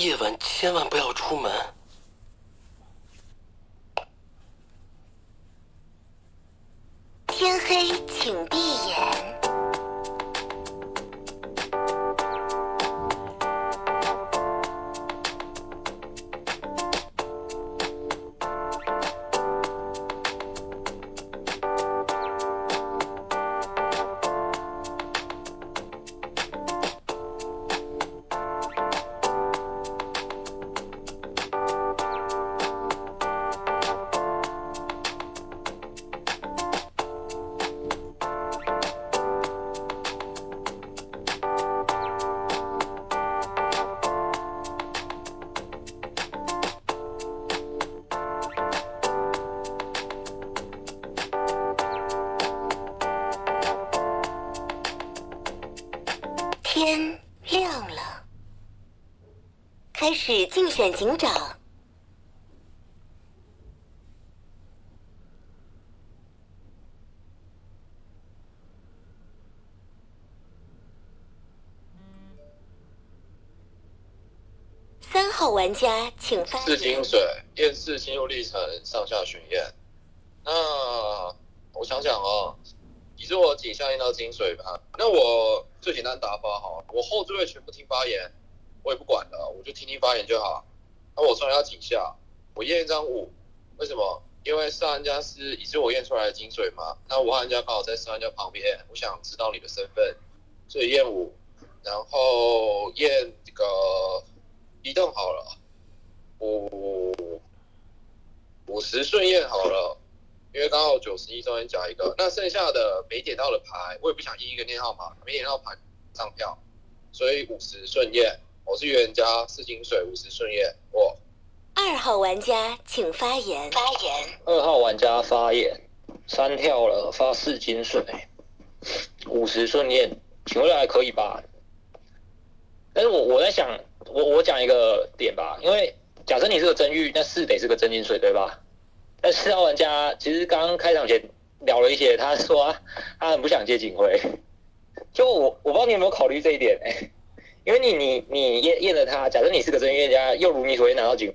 夜晚千万不要出门。警长。三号玩家请发言。四金水验四心路历程上下巡验。那我想想哦，你是我颈项验到金水吧？那我最简单打法好，我后置位全部听发言，我也不管了，我就听听发言就好。那我双压颈下，我验一张五，为什么？因为上人家是已是我验出来的金水嘛，那我和人家刚好在上人家旁边，我想知道你的身份，所以验五，然后验这个移动好了。五五十顺验好了，因为刚好九十一中间加一个，那剩下的没点到的牌，我也不想一一个念号码，没点到牌上票，所以五十顺验，我是预言家四金水五十顺验，我二号玩家请发言。发言。二号玩家发言，三跳了，发四金水，五十顺验，请问还可以吧？但是我我在想，我我讲一个点吧，因为假设你是个真玉，那四得是个真金水，对吧？但四号玩家其实刚刚开场前聊了一些，他说他 他很不想接警徽，就我我不知道你有没有考虑这一点、欸，因为你你你验验了他，假设你是个真预言家，又如你所愿拿到警，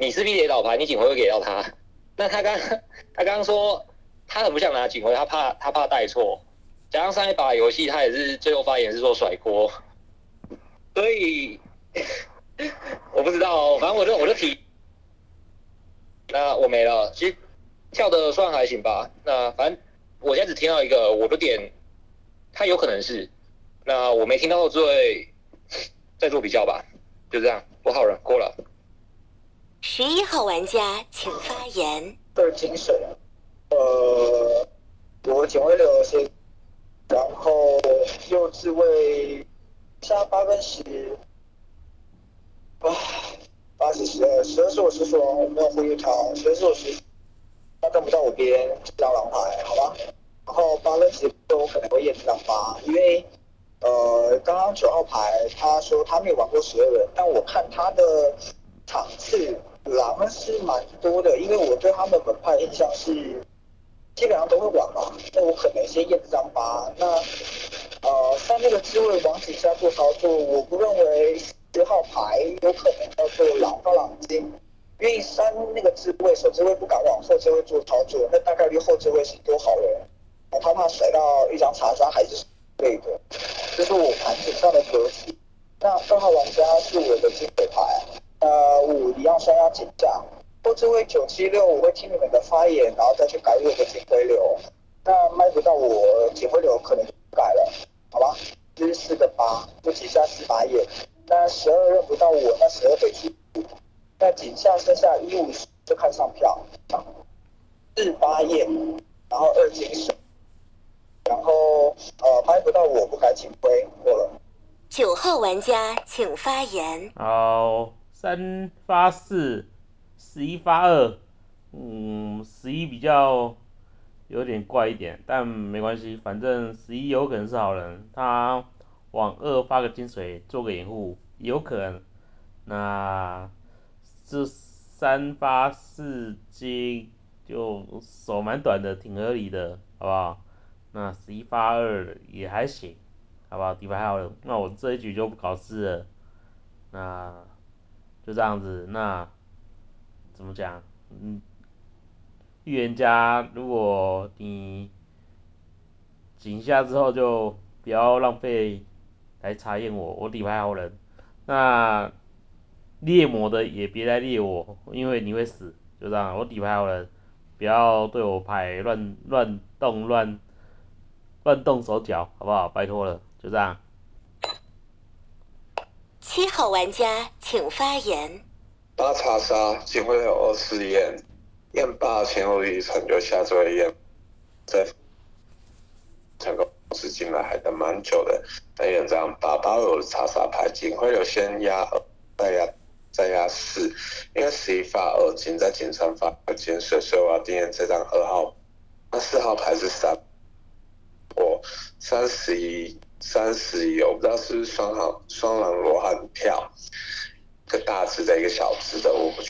你是 B 得倒牌，你警徽会给到他，那他刚他刚刚说他很不想拿警徽，他怕他怕带错，加上上一把游戏他也是最后发言是说甩锅，所以 我不知道，反正我就我就提，那我没了，其实跳的算还行吧，那反正我现在只听到一个，我的点，他有可能是，那我没听到最再做比较吧，就这样，我好人过了。十一号玩家请发言。二金水，呃，我警徽流先，然后右自卫下八跟十，啊，八是十二，十二是我师兄，我没有呼吁他，十二是我师，他跟不到我边，这张狼牌，好吧？然后八跟十我可能会验这张八，因为呃，刚刚九号牌他说他没有玩过十二人，但我看他的场次狼是蛮多的，因为我对他们门派印象是基本上都会玩嘛，那我可能先验这张八。那呃，三那个智慧往底下做操作，我不认为十号牌有可能叫做狼到狼金，因为三那个智慧首智慧不敢往后智慧做操作，那大概率后智慧是多好人，他怕怕甩到一张查杀还是对的，这是我盘子上的格局。那二号玩家是我的金水牌。呃，五一样双压紧张，后置位九七六，我会听你们的发言，然后再去改我的警徽流。那卖不到我警徽流，可能就不改了，好吧？这是四个八，就几下四把眼。那十二认不到我，那十二得去。那井下剩下一五十，就看上票。四八页，然后二金水，然后呃拍不到我，不改警徽，过了。九号玩家请发言。好，三发四，十一发二，嗯，十一比较有点怪一点，但没关系，反正十一有可能是好人，他往二发个金水做个掩护，有可能。那这三发四金就手蛮短的，挺合理的，好不好？那十一发二也还行，好不好？底牌还好，那我这一局就不搞事了。那就这样子。那怎么讲？嗯，预言家，如果你井下之后就不要浪费来查验我，我底牌好人。那猎魔的也别来猎我，因为你会死。就这样，我底牌好人，不要对我牌乱乱动乱乱动手脚，好不好？拜托了，就这样。七号玩家请发言。八查杀，警徽有二四验，验八前后一层就下周验，再成功是进来还等蛮久的，但也这样八八有查杀牌，警徽有先压二，再压再压四，因为十一发二警在警上发二金，所以我要定验这张二号，那四号牌是三，我三十一。三十一，我不知道是不是双行双狼罗汉跳，一个大只的，一个小只的，我不。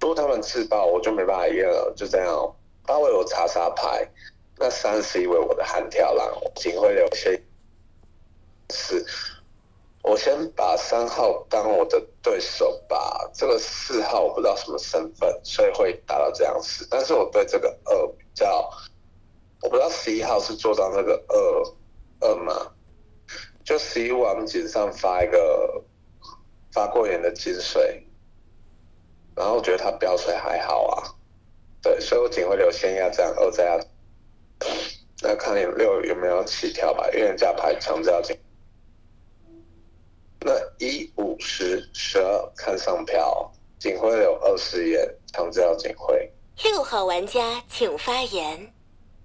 如果他们自爆，我就没办法验了，就这样。八位我查查牌，那三十一位我的悍跳狼，警徽留下。是，我先把三号当我的对手吧。这个四号我不知道什么身份，所以会打到这样子。但是我对这个二比较，我不知道十一号是做到那个二。二嘛，就十一往井上发一个发过眼的金水，然后觉得他标水还好啊，对，所以我警徽流先压这样，二再压，那看有六有没有起跳吧，预言家牌强要警，那一五十十二看上票，警徽流二十眼强要警徽。六号玩家请发言。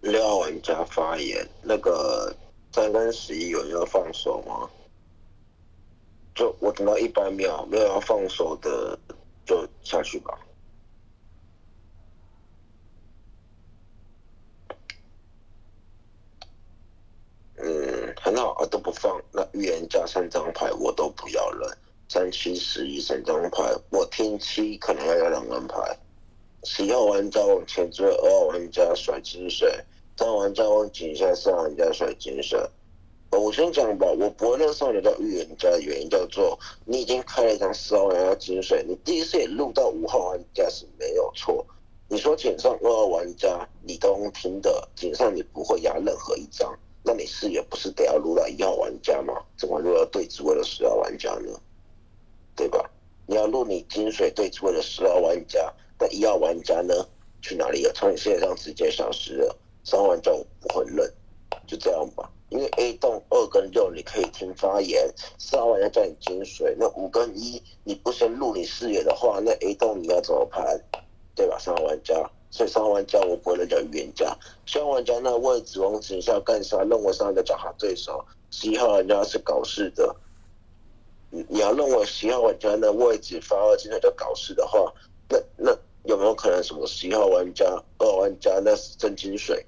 六号玩家发言，那个。三跟十一有人要放手吗？就我等到一百秒，没有要放手的就下去吧。嗯，很好啊，都不放。那预言家三张牌我都不要了，三七十一三张牌，我听七可能要要两张牌。十一号玩家往前追，二号玩家甩金水。三玩家往井下，四玩家甩金水。我先讲吧，我不会认少年叫预言家的原因叫做，你已经开了一张四号玩家金水，你第一次也录到五号玩家是没有错。你说井上二号玩家，你都听的，井上你不会压任何一张，那你是也不是得要录到一号玩家吗？怎么录到对子位的十号玩家呢？对吧？你要录你金水对子位的十号玩家，那一号玩家呢？去哪里了？从你世界上直接消失了。三玩家我不会认，就这样吧。因为 A 栋二跟六你可以听发言，四号玩家叫你金水，那五跟一你不先入你视野的话，那 A 栋你要怎么盘？对吧？三号玩家，所以三号玩家我不会认叫预言家。三号玩家那位置往井下干啥？认为三号的找他对手，十一号玩家是搞事的。你你要认为十一号玩家那位置发二金水叫搞事的话，那那有没有可能什么十一号玩家、二玩家那是真金水？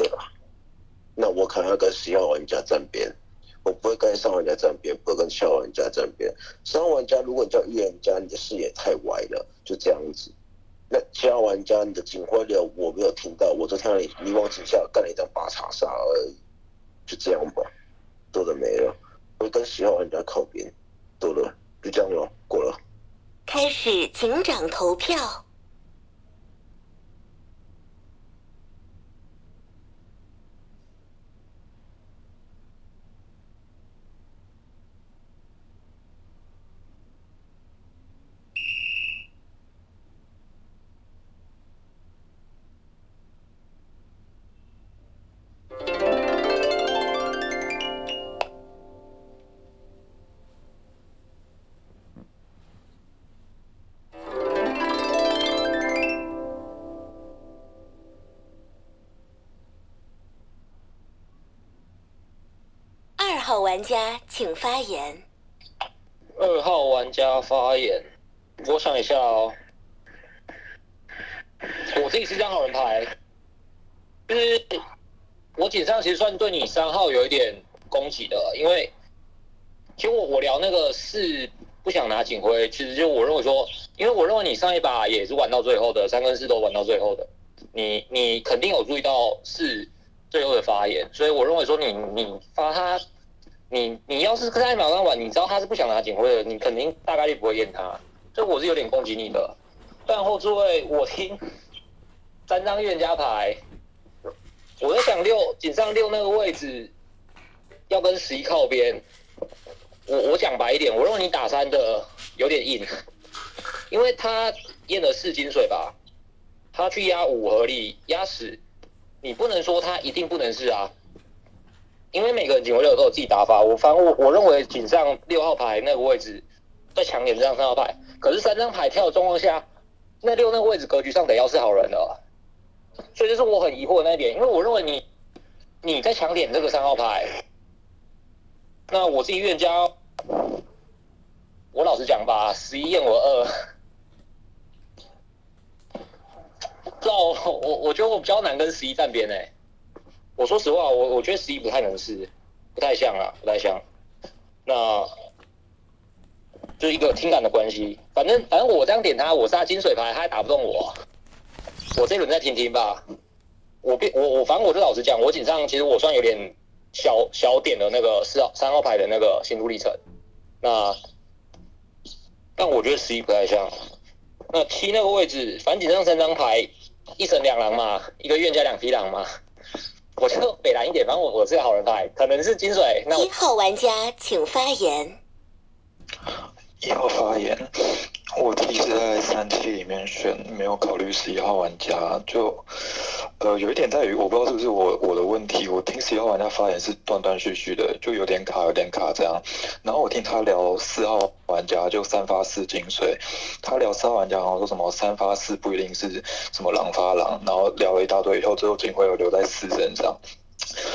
对吧？那我可能要跟十号玩家站边，我不会跟三玩家站边，不会跟七号玩家站边。三玩家，如果你叫预言家，你的视野太歪了，就这样子。那七号玩家，你的警徽流我没有听到，我就听到你你往井下干了一张八叉杀而已，就这样吧，多的没了。我跟十号玩家靠边，多了，就这样了，过了。开始警长投票。玩家请发言。二号玩家发言，我想一下哦。我自己是张好人牌，就是我警上其实算对你三号有一点攻击的，因为其实我我聊那个是不想拿警徽，其实就我认为说，因为我认为你上一把也是玩到最后的，三跟四都玩到最后的，你你肯定有注意到是最后的发言，所以我认为说你你发他。你你要是在马上玩，你知道他是不想拿警徽的，你肯定大概率不会验他。所以我是有点攻击你的。但后座位我听三张预言家牌，我在想六井上六那个位置要跟十一靠边。我我讲白一点，我认为你打三的有点硬，因为他验了四金水吧，他去压五合力压十，你不能说他一定不能是啊，因为每个人警徽六都有自己打法。我反正我我认为警上六号牌那个位置再强点这张三号牌，可是三张牌跳的状况下，那六那个位置格局上得要是好人的，所以这是我很疑惑的那一点，因为我认为你你在强点这个三号牌，那我是预言家。我老实讲吧，十一验我二，知道我我觉得我比较难跟十一站边诶。我说实话，我我觉得十一不太能试，不太像啊，不太像。那就一个听感的关系，反正反正我这样点他，我是他金水牌，他还打不动我。我这轮再听听吧。我变我我反正我就老实讲，我紧张，其实我算有点小小点的那个四号三号牌的那个心路历程。那，但我觉得十一不太像。那七那个位置，反正上三张牌，一神两狼嘛，一个愿加两匹狼嘛。我就北蓝一点，反正我我是个好人牌，可能是金水。那一号玩家请发言。一号发言。我自己是在三期里面选，没有考虑十一号玩家，就呃有一点在于，我不知道是不是我我的问题，我听十一号玩家发言是断断续续的，就有点卡有点卡这样。然后我听他聊四号玩家就三发四金水，他聊四号玩家好像说什么三发四不一定是什么狼发狼，然后聊了一大堆以后，最后警徽有留在四身上，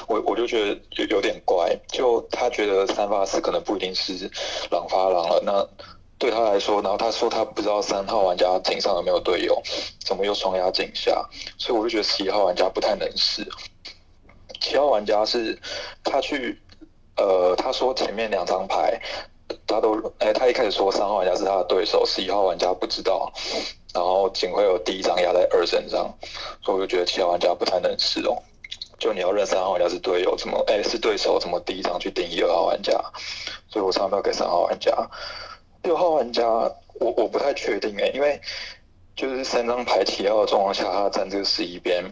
我我就觉得有有点怪，就他觉得三发四可能不一定是狼发狼了，那。对他来说，然后他说他不知道三号玩家井上有没有队友，怎么又双压井下，所以我就觉得十一号玩家不太能试。七号玩家是他去，呃，他说前面两张牌他都，哎，他一开始说三号玩家是他的对手，十一号玩家不知道，然后仅会有第一张压在二身上，所以我就觉得七号玩家不太能试哦。就你要认三号玩家是队友，怎么，哎，是对手，怎么第一张去定义二号玩家？所以我常常要给三号玩家。六号玩家，我我不太确定诶，因为就是三张牌齐号的状况下，他站这个十一边，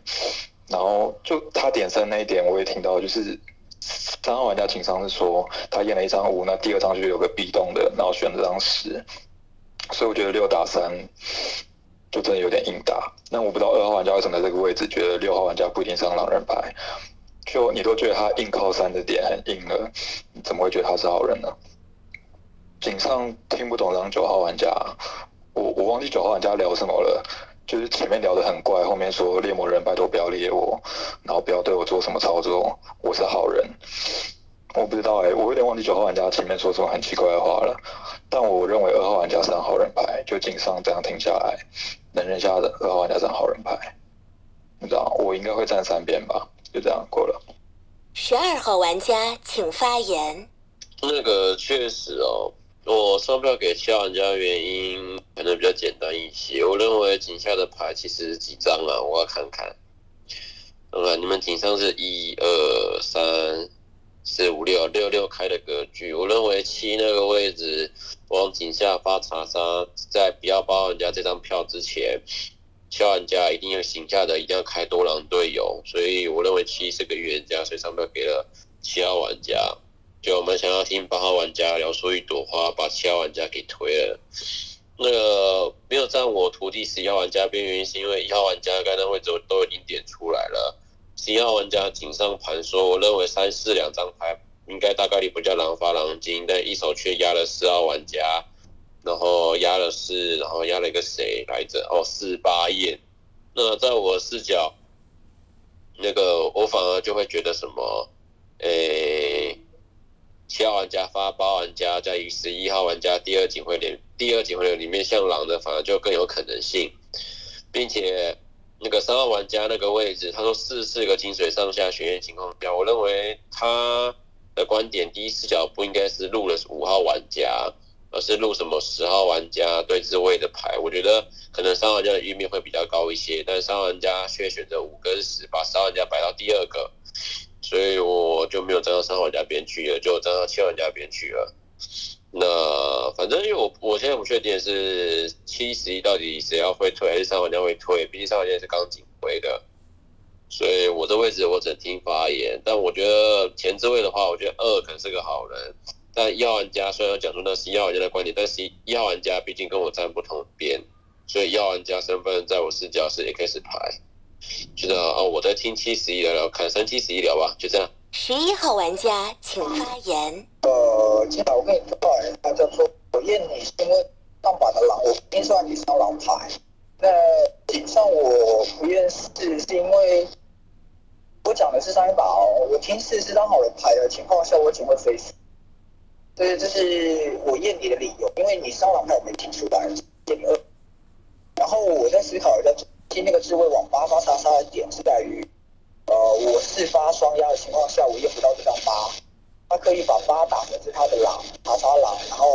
然后就他点三那一点，我也听到，就是三号玩家情商是说他验了一张五，那第二张就有个 B 动的，然后选了张十，所以我觉得六打三就真的有点硬打。那我不知道二号玩家为什么在这个位置觉得六号玩家不一定上狼人牌，就你都觉得他硬靠三的点很硬了，你怎么会觉得他是好人呢？井上听不懂，让九号玩家，我我忘记九号玩家聊什么了，就是前面聊得很怪，后面说猎魔人拜托不要猎我，然后不要对我做什么操作，我是好人，我不知道哎，我有点忘记九号玩家前面说什么很奇怪的话了，但我认为二号玩家三好人牌，就井上这样停下来，能认下的二号玩家三好人牌，你知道，我应该会站三边吧，就这样过了。十二号玩家请发言。那个确实哦。我上票给七号玩家的原因可能比较简单一些。我认为井下的牌其实几张啊？我要看看。看你们井上是一二三四五六六六开的格局。我认为七那个位置往井下发查杀，在不要包人家这张票之前，七号玩家一定要井下的一定要开多狼队友。所以我认为七是个预言家，所以上票给了七号玩家。就我们想要听八号玩家聊说一朵花，把七号玩家给推了。那个没有站我徒弟十一号玩家边，缘是因为一号玩家刚才位置都已经点出来了。十一号玩家井上盘说，我认为三四两张牌应该大概率不叫狼发狼金，但一手却压了四号玩家，然后压了四，然后压了一个谁来着？哦，四八燕。那在我视角，那个我反而就会觉得什么，诶。七号玩家发八玩家，在于十一号玩家第二警徽里，第二警徽里面像狼的反而就更有可能性，并且那个三号玩家那个位置，他说四四个金水上下学院情况下，我认为他的观点第一视角不应该是录了五号玩家，而是录什么十号玩家对自卫的牌。我觉得可能三号玩家的预面会比较高一些，但三号玩家却选择五跟十，把十号玩家摆到第二个。所以我就没有站到三号玩家边去了，就站到七号玩家边去了。那反正因为我我现在不确定是七十一到底谁要会退，还是三号玩家会退，毕竟三号玩家是刚进回的，所以我这位置我只能听发言。但我觉得前置位的话，我觉得二可能是个好人。但一号玩家虽然讲出那是一号玩家的观点，但是一号玩家毕竟跟我站不同边，所以一号玩家身份在我视角是 X 牌。这样哦，我在听七十一聊聊看，三七十一聊吧，就这样。十一号玩家请发言。呃，接下来我跟你说话，他叫做我验你是因为上把的狼，我听说你上狼牌。那井上我不验四是因为我讲的是上一把哦，我听四是张好人牌的情况下，我只会飞死。对，这是我验你的理由，因为你上狼牌我没听出来，验你二。然后我在思考在听那个智慧网八发叉叉的点是在于，呃，我四发双压的情况下，我验不到这张八。他可以把八打成是他的狼，查查狼，然后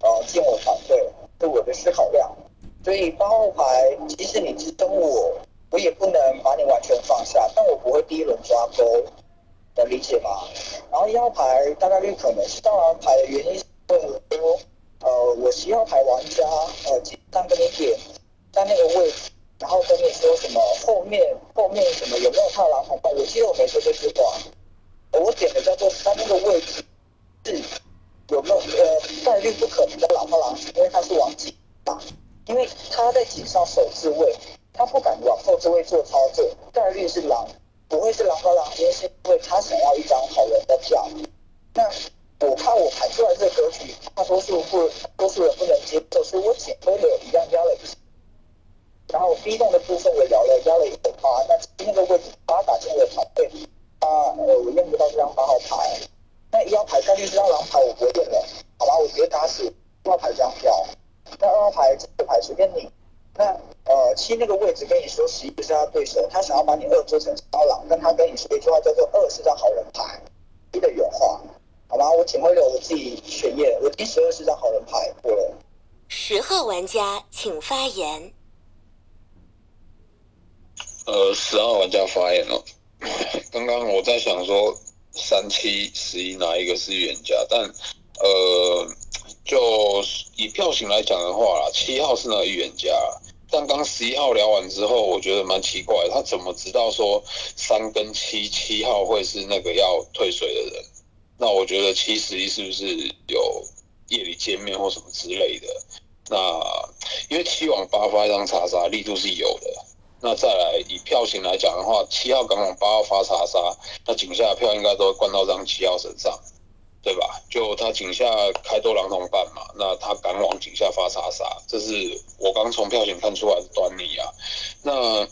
呃进我团队，是我的思考量。所以八号牌，即使你支撑我，我也不能把你完全放下，但我不会第一轮抓钩，能理解吗？然后一号牌大概率可能是上狼牌的原因是说，呃，我十一号牌玩家呃经常跟你点在那个位置，然后跟你说什么后面后面什么有没有套狼红包，我记得我没说这句话。我点的叫做他那个位置是有没有呃概率不可能的狼和狼，因为他是往井打，因为他在井上守置位，他不敢往后置位做操作，概率是狼，不会是狼和狼，因为是因为他想要一张好人的票。那我怕我排出来这个格局，大多数不多数人不能接受，所以我捡回了一样压了一，然后 B 栋的部分我聊了压了一个八，那那个位置八打进我的团队。啊，呃，我验不到这张八号牌，那一号牌概率这张狼牌我不会验了，好吧，我直接打死一号牌这张票。那二号牌这个牌随便你。那呃七那个位置跟你说十一是他对手，他想要把你二做成烧狼，但他跟你说一句话叫做二是张好人牌，一的原话，好吧，我请回了我自己选验，我第十二是张好人牌，过了。十号玩家请发言。呃，十号玩家发言了。刚刚我在想说，三七十一哪一个是预言家？但呃，就以票型来讲的话啦，七号是那个预言家。但刚十一号聊完之后，我觉得蛮奇怪，他怎么知道说三跟七七号会是那个要退水的人？那我觉得七十一是不是有夜里见面或什么之类的？那因为七往八发一张查杀力度是有的。那再来以票型来讲的话，七号敢往八号发查杀，那井下的票应该都会灌到这张七号身上，对吧？就他井下开多狼同伴嘛，那他敢往井下发查杀，这是我刚从票型看出来的端倪啊。那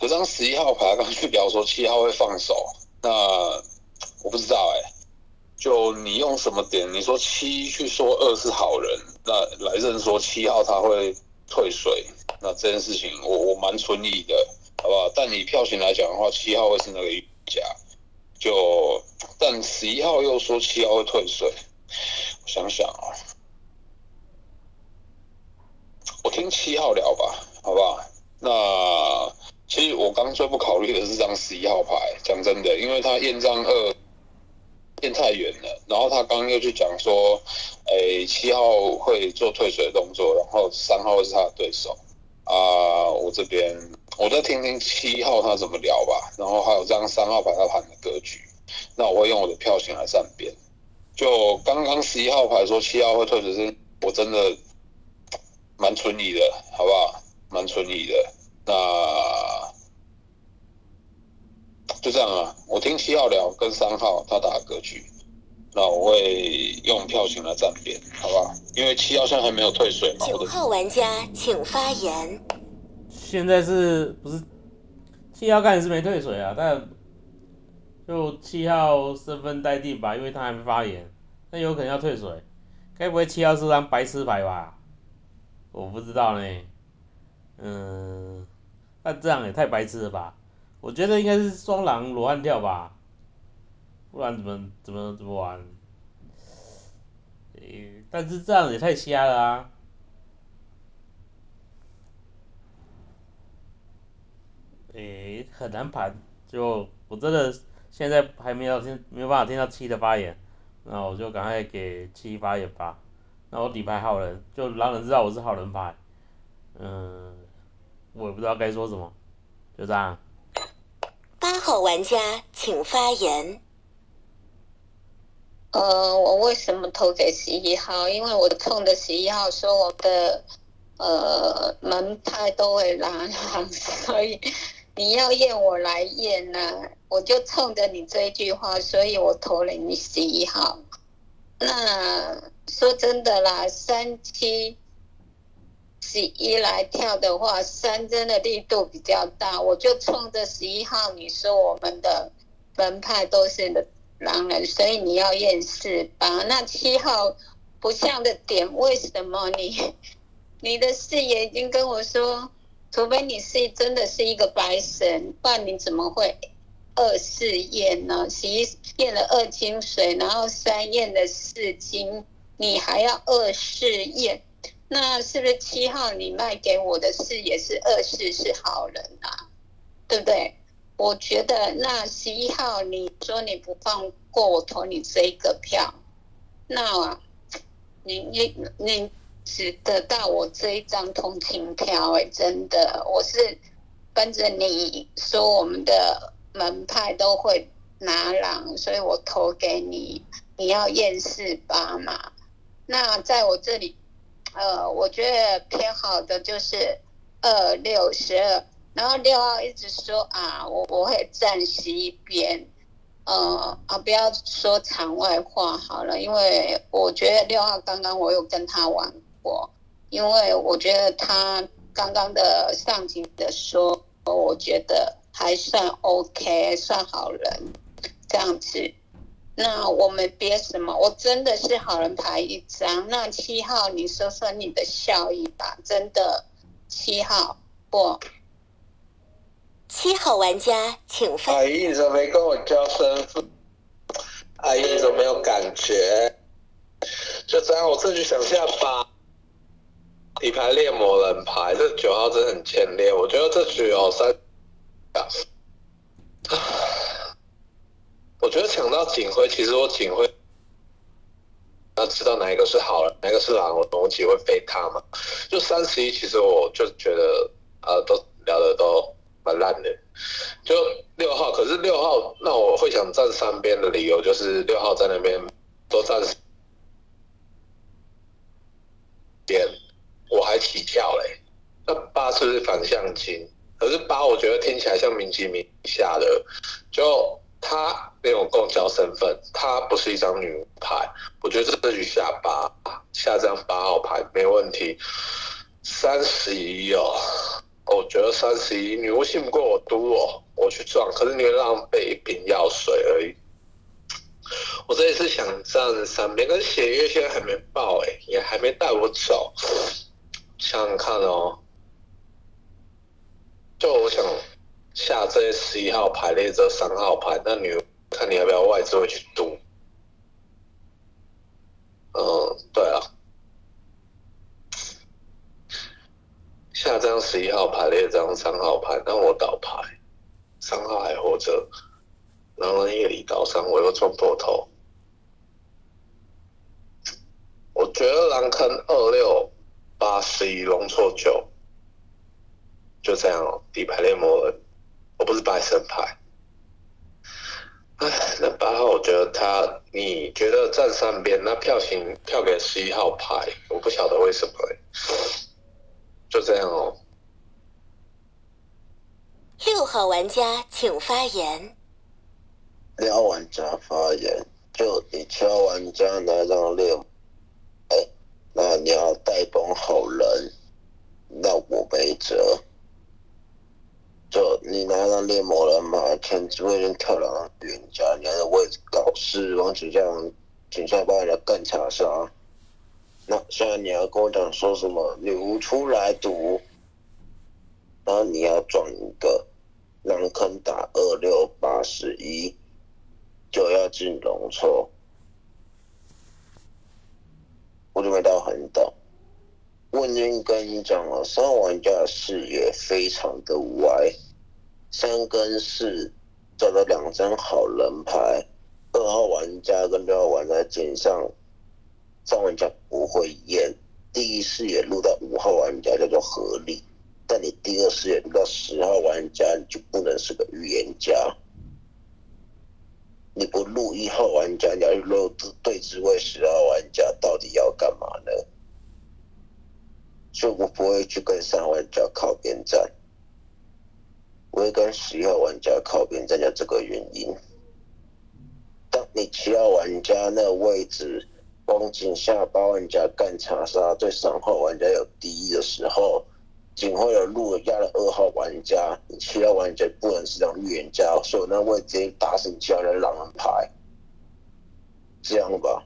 这张十一号牌刚去表说七号会放手，那我不知道哎，就你用什么点？你说七去说二是好人，那来认说七号他会退水。那这件事情我我蛮存疑的，好不好？但你票型来讲的话，七号会是那个预价，就但十一号又说七号会退水，我想想啊，我听七号聊吧，好不好？那其实我刚最不考虑的是张十一号牌，讲真的，因为他验张二变太远了，然后他刚刚又去讲说，诶七号会做退水的动作，然后三号是他的对手。啊，我这边我再听听七号他怎么聊吧，然后还有这张三号牌他盘的格局，那我会用我的票型来站边。就刚刚十一号牌说七号会退水，是我真的蛮存疑的，好不好？蛮存疑的。那就这样啊，我听七号聊跟三号他打格局。那我会用票型来站边，好不好？因为七号现在还没有退水嘛。九号玩家请发言。现在是不是七号看也是没退水啊？但就七号身份待定吧，因为他还没发言，那有可能要退水。该不会七号是张白痴牌吧？我不知道呢。嗯，那这样也太白痴了吧？我觉得应该是双狼罗汉跳吧。不然怎么怎么怎么玩？诶，但是这样也太瞎了啊！诶，很难盘，就我真的现在还没有听，没有办法听到七的发言，那我就赶快给七发言吧。那我底牌好人，就让人知道我是好人牌。嗯，我也不知道该说什么，就这样。八号玩家请发言。呃，我为什么投给十一号？因为我冲的十一号说我的呃门派都会拉，所以你要验我来验呢，我就冲着你这一句话，所以我投了你十一号。那说真的啦，三七十一来跳的话，三针的力度比较大，我就冲着十一号，你说我们的门派都是狼人，所以你要验四八。那七号不像的点，为什么你 你的视野已经跟我说，除非你是真的是一个白神，不然你怎么会二四验呢？十一验了二金水，然后三验了四金，你还要二四验，那是不是七号你卖给我的是也是二四是好人啊？对不对？我觉得那十一号你说你不放过我投你这一个票，那你你你只得到我这一张同情票哎，真的，我是跟着你说我们的门派都会拿狼，所以我投给你，你要验四八嘛。那在我这里，呃，我觉得偏好的就是二六十二。然后六号一直说啊，我我会站十一边，呃啊，不要说场外话好了，因为我觉得六号刚刚我有跟他玩过，因为我觉得他刚刚的上级的说，我觉得还算 OK，算好人这样子。那我们别什么，我真的是好人牌一张。那七号，你说说你的效益吧，真的七号不。七号玩家，请发。阿姨，你怎么没跟我交身份？阿姨，你怎么没有感觉？就这样，我自己想下吧，底牌猎魔人牌，这九号真的很欠练。我觉得这局有三，我我觉得抢到警徽，其实我警徽要知道哪一个是好人，哪一个是狼，我逻辑会飞他嘛。就三十一，其实我就觉得，呃，都聊的都。蛮烂的，就六号，可是六号，那我会想站三边的理由就是六号在那边都站边，我还起跳嘞。那八是不是反向金？可是八我觉得听起来像明吉明下的，就他没有共交身份，他不是一张女巫牌，我觉得这局下八下张八号牌没问题。三十一哦。我觉得三十一，女巫信不过我赌我，我去撞，可是你会浪费一瓶药水而已。我这一次想站三边，跟血月现在还没爆哎，也还没带我走。想想看哦，就我想下这十一号排列这三号牌，那女巫看你要不要外置位去赌。嗯，对啊。下张十一号牌列张三号牌，那我倒牌，三号还活着，狼人夜里倒三，我又撞破头。我觉得狼坑二六八十一龙错九，就这样。底牌列魔人，我不是白神牌。哎，那八号我觉得他，你觉得站上边，那票型票给十一号牌，我不晓得为什么就这样哦。六号玩家请发言。六号玩家发言，就你七号玩家拿张六，哎，那你要带崩好人，那我没辙。就你拿到猎魔人嘛，天只会人跳两预言家，你的位置搞事，往举将警下把人家干查杀。那虽然你要跟我讲说什么女巫出来赌，然后你要撞一个狼坑打二六八十一，就要进龙抽，我就没到很懂。我已经跟你讲了，三玩家的视野非常的歪，三跟四找到两张好人牌，二号玩家跟六号玩家肩上，三玩家不会验。第一视野录到五号玩家叫做合理，但你第二视野录到十号玩家，你就不能是个预言家。你不录一号玩家，你要录对峙位十号玩家，到底要干嘛呢？所以我不会去跟三号玩家靠边站。我会跟十一号玩家靠边站，就这个原因。当你七号玩家那个位置，光井下八玩家干查杀，对三号玩家有敌意的时候，警徽流路压了二号玩家，你七号玩家不能是张预言家，所以那位直接打死你七号的狼人牌。这样吧，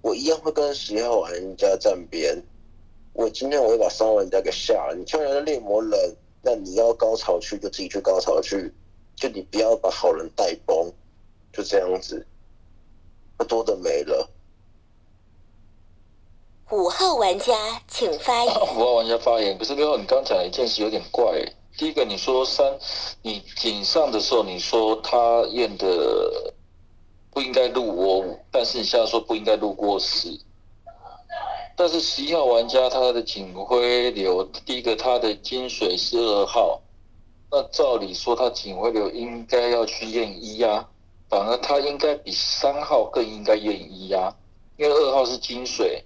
我一样会跟十一号玩家站边。我今天我会把三号玩家给下了，你七号人家猎魔人。那你要高潮去就自己去高潮去，就你不要把好人带崩，就这样子，不多的没了。五号玩家请发言。五号玩家发言，可是六号，你刚讲一件事有点怪。第一个，你说三，你井上的时候你说他验的不应该录我五，但是你现在说不应该录过十。但是十一号玩家他的警徽流，第一个他的金水是二号，那照理说他警徽流应该要去验一呀，反而他应该比三号更应该验一呀，因为二号是金水，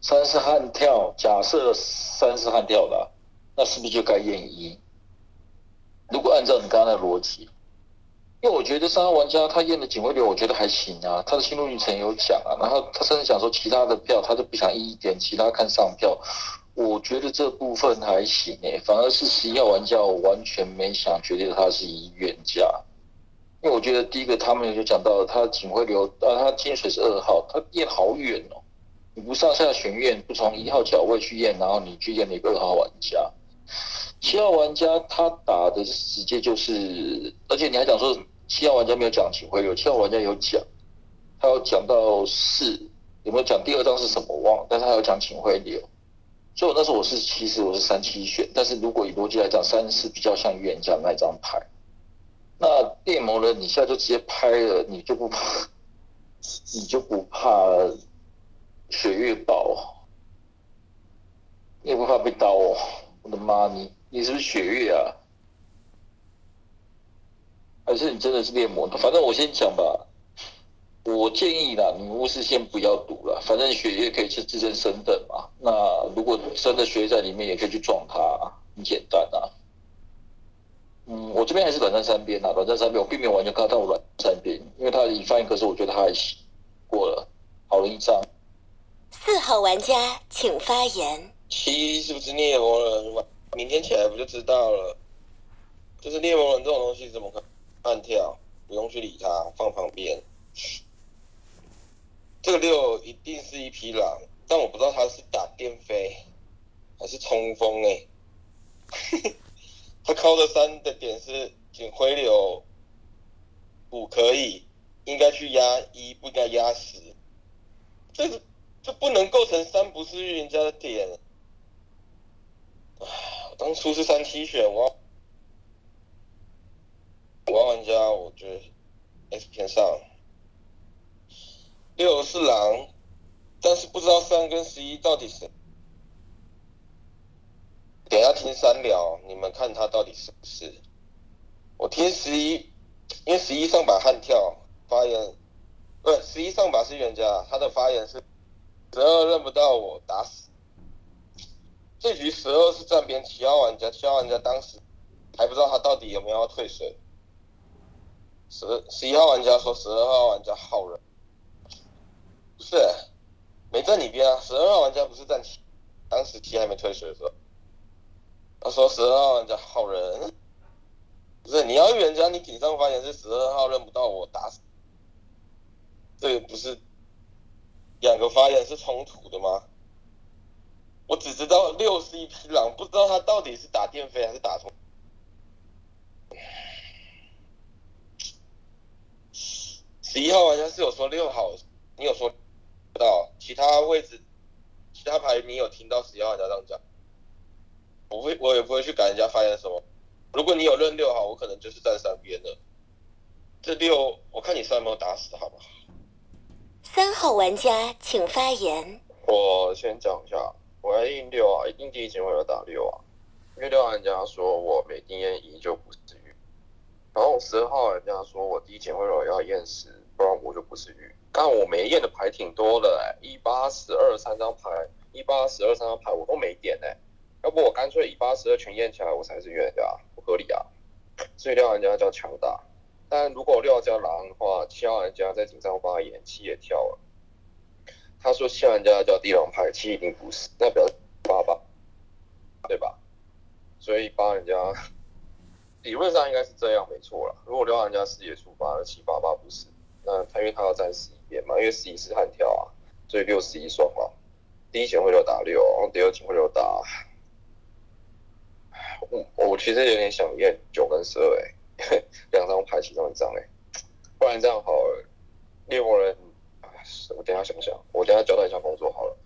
三是悍跳，假设三是悍跳的，那是不是就该验一？如果按照你刚刚的逻辑。因为我觉得三号玩家他验的警徽流，我觉得还行啊。他的心路历程有讲啊，然后他甚至讲说其他的票他都不想一点，其他看上票。我觉得这部分还行诶，反而是十一号玩家，我完全没想觉得他是一冤家。因为我觉得第一个他们就讲到他警徽流啊，他金水是二号，他验好远哦。你不上下巡院，不从一号角位去验，然后你去验那个二号玩家。七号玩家他打的直接就是，而且你还讲说。七号玩家没有讲警徽流，七号玩家有讲，他有讲到四，有没有讲第二张是什么忘？但是他有讲警徽流，所以我那时候我是其实我是三七选，但是如果以逻辑来讲，三是比较像预言家那张牌。那电魔人你现在就直接拍了，你就不怕，你就不怕血月宝，你也不怕被刀哦？我的妈，你你是不是血月啊？还是你真的是猎魔？反正我先讲吧。我建议啦，女巫是先不要赌了。反正血液可以是自证身份嘛。那如果真的血液在里面，也可以去撞他，很简单啊。嗯，我这边还是短暂三边啊，短暂三边，我并没有完全看到我短三边，因为他已发言，可是我觉得他还行，过了，好了一张。四号玩家请发言。七是不是猎魔人？明天起来不就知道了？就是猎魔人这种东西怎么可慢？跳，不用去理他，放旁边。这个六一定是一匹狼，但我不知道他是打电飞还是冲锋哎。他靠的三的点是警徽流五可以，应该去压一，不应该压十。这个这不能构成三不是预言家的点。唉，当初是三七选我。五号玩家，我觉得 S 偏上，六是狼，但是不知道三跟十一到底是，等下听三聊，你们看他到底是不是？我听十一，因为十一上把悍跳发言，不，十一上把是预言家，他的发言是十二认不到我，打死。这局十二是站边七号玩家，七号玩家当时还不知道他到底有没有要退水。十十一号玩家说十二号玩家好人，不是，没在你边啊。十二号玩家不是站，当时七还没退水的时候，他说十二号玩家好人，不是你要预言家，你顶上发言是十二号认不到我打死，这个不是两个发言是冲突的吗？我只知道六是一匹狼，不知道他到底是打电飞还是打冲。十一号玩家是有说六号，你有说到其他位置，其他牌你有听到十一号玩家这样讲？我会我也不会去赶人家发言什么。如果你有认六号，我可能就是站三边的。这六，我看你三有没有打死，好不好？三号玩家请发言。我先讲一下，我要印六啊，一定第一警会有打六啊，因为六号玩家说我没经验一就不至于，然后十二号玩家说我第一警会有要验十，不然我就不是玉。但我没验的牌挺多的哎、一八十二三张牌，一八十二三张牌我都没点哎、要不我干脆一八十二全验起来，我才是预言家，不合理啊。所以六号玩家叫强大，但如果六号叫狼的话，七号玩家在井上发言，七也跳了。他说七号玩家叫地狼牌，七一定不是，那表示八吧，对吧？所以八人家理论上应该是这样，没错了。如果六号玩家视野出发了，七八八不是，那他因为他要站十一边嘛，因为十一是悍跳啊，所以六十一双嘛。第一前会六打六，然后第二前会六打。我我其实有点想验九跟十二哎，两张牌其中一张哎，不然这样好了，猎魔人，我等下想想，我等下交代一下工作好了，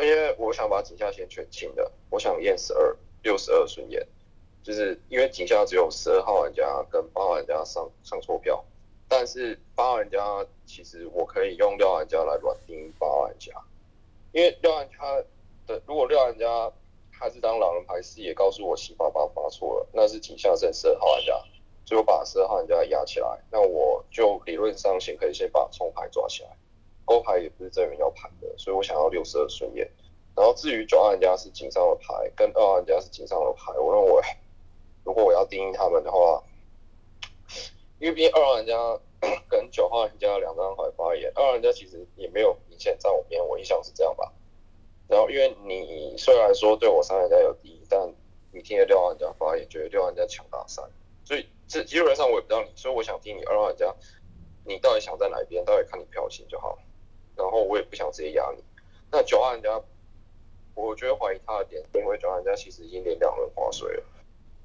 因为我想把井下先全清的，我想验十二六十二顺验，就是因为井下只有十二号玩家跟八号玩家上上错票，但是八号玩家其实我可以用六号玩家来软钉八号玩家，因为六号玩家的如果六号玩家他是张狼人牌视野告诉我七八八发错了，那是井下剩十二号玩家，所以我把十二号玩家压起来，那我就理论上先可以先把冲牌抓起来，勾牌也不是证明要盘的，所以我想要六十二顺验。然后至于九号玩家是井上的牌，跟二号玩家是井上的牌，我认为如果我要定义他们的话，因为毕竟二号玩家跟九号玩家两张牌发言，二号玩家其实也没有明显站我边，我印象是这样吧。然后因为你虽然说对我三玩家有敌意，但你听了六号玩家发言，觉得六号玩家强大三，所以这基本上我也不知道你，所以我想听你二号玩家，你到底想在哪一边，到底看你票型就好。然后我也不想直接压你。那九号玩家，我觉得怀疑他的点，因为九号玩家其实已经连两轮划水了，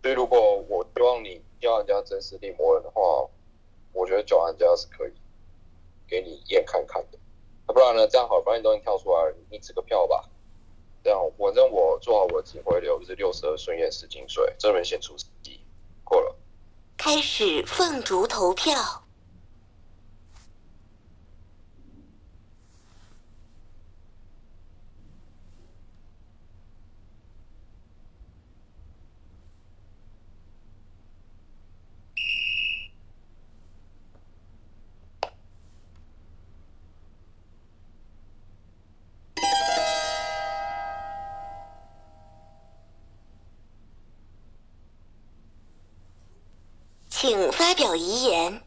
所以如果我希望你要人家真实力磨人的话，我觉得九玩家是可以给你验看看的。那不然呢，这样好，反正你都已经跳出来，你指个票吧。这样，反正我做好我的警徽流，就是六十二顺验十金水，这边先出十级，过了。开始凤竹投票。请发表遗言。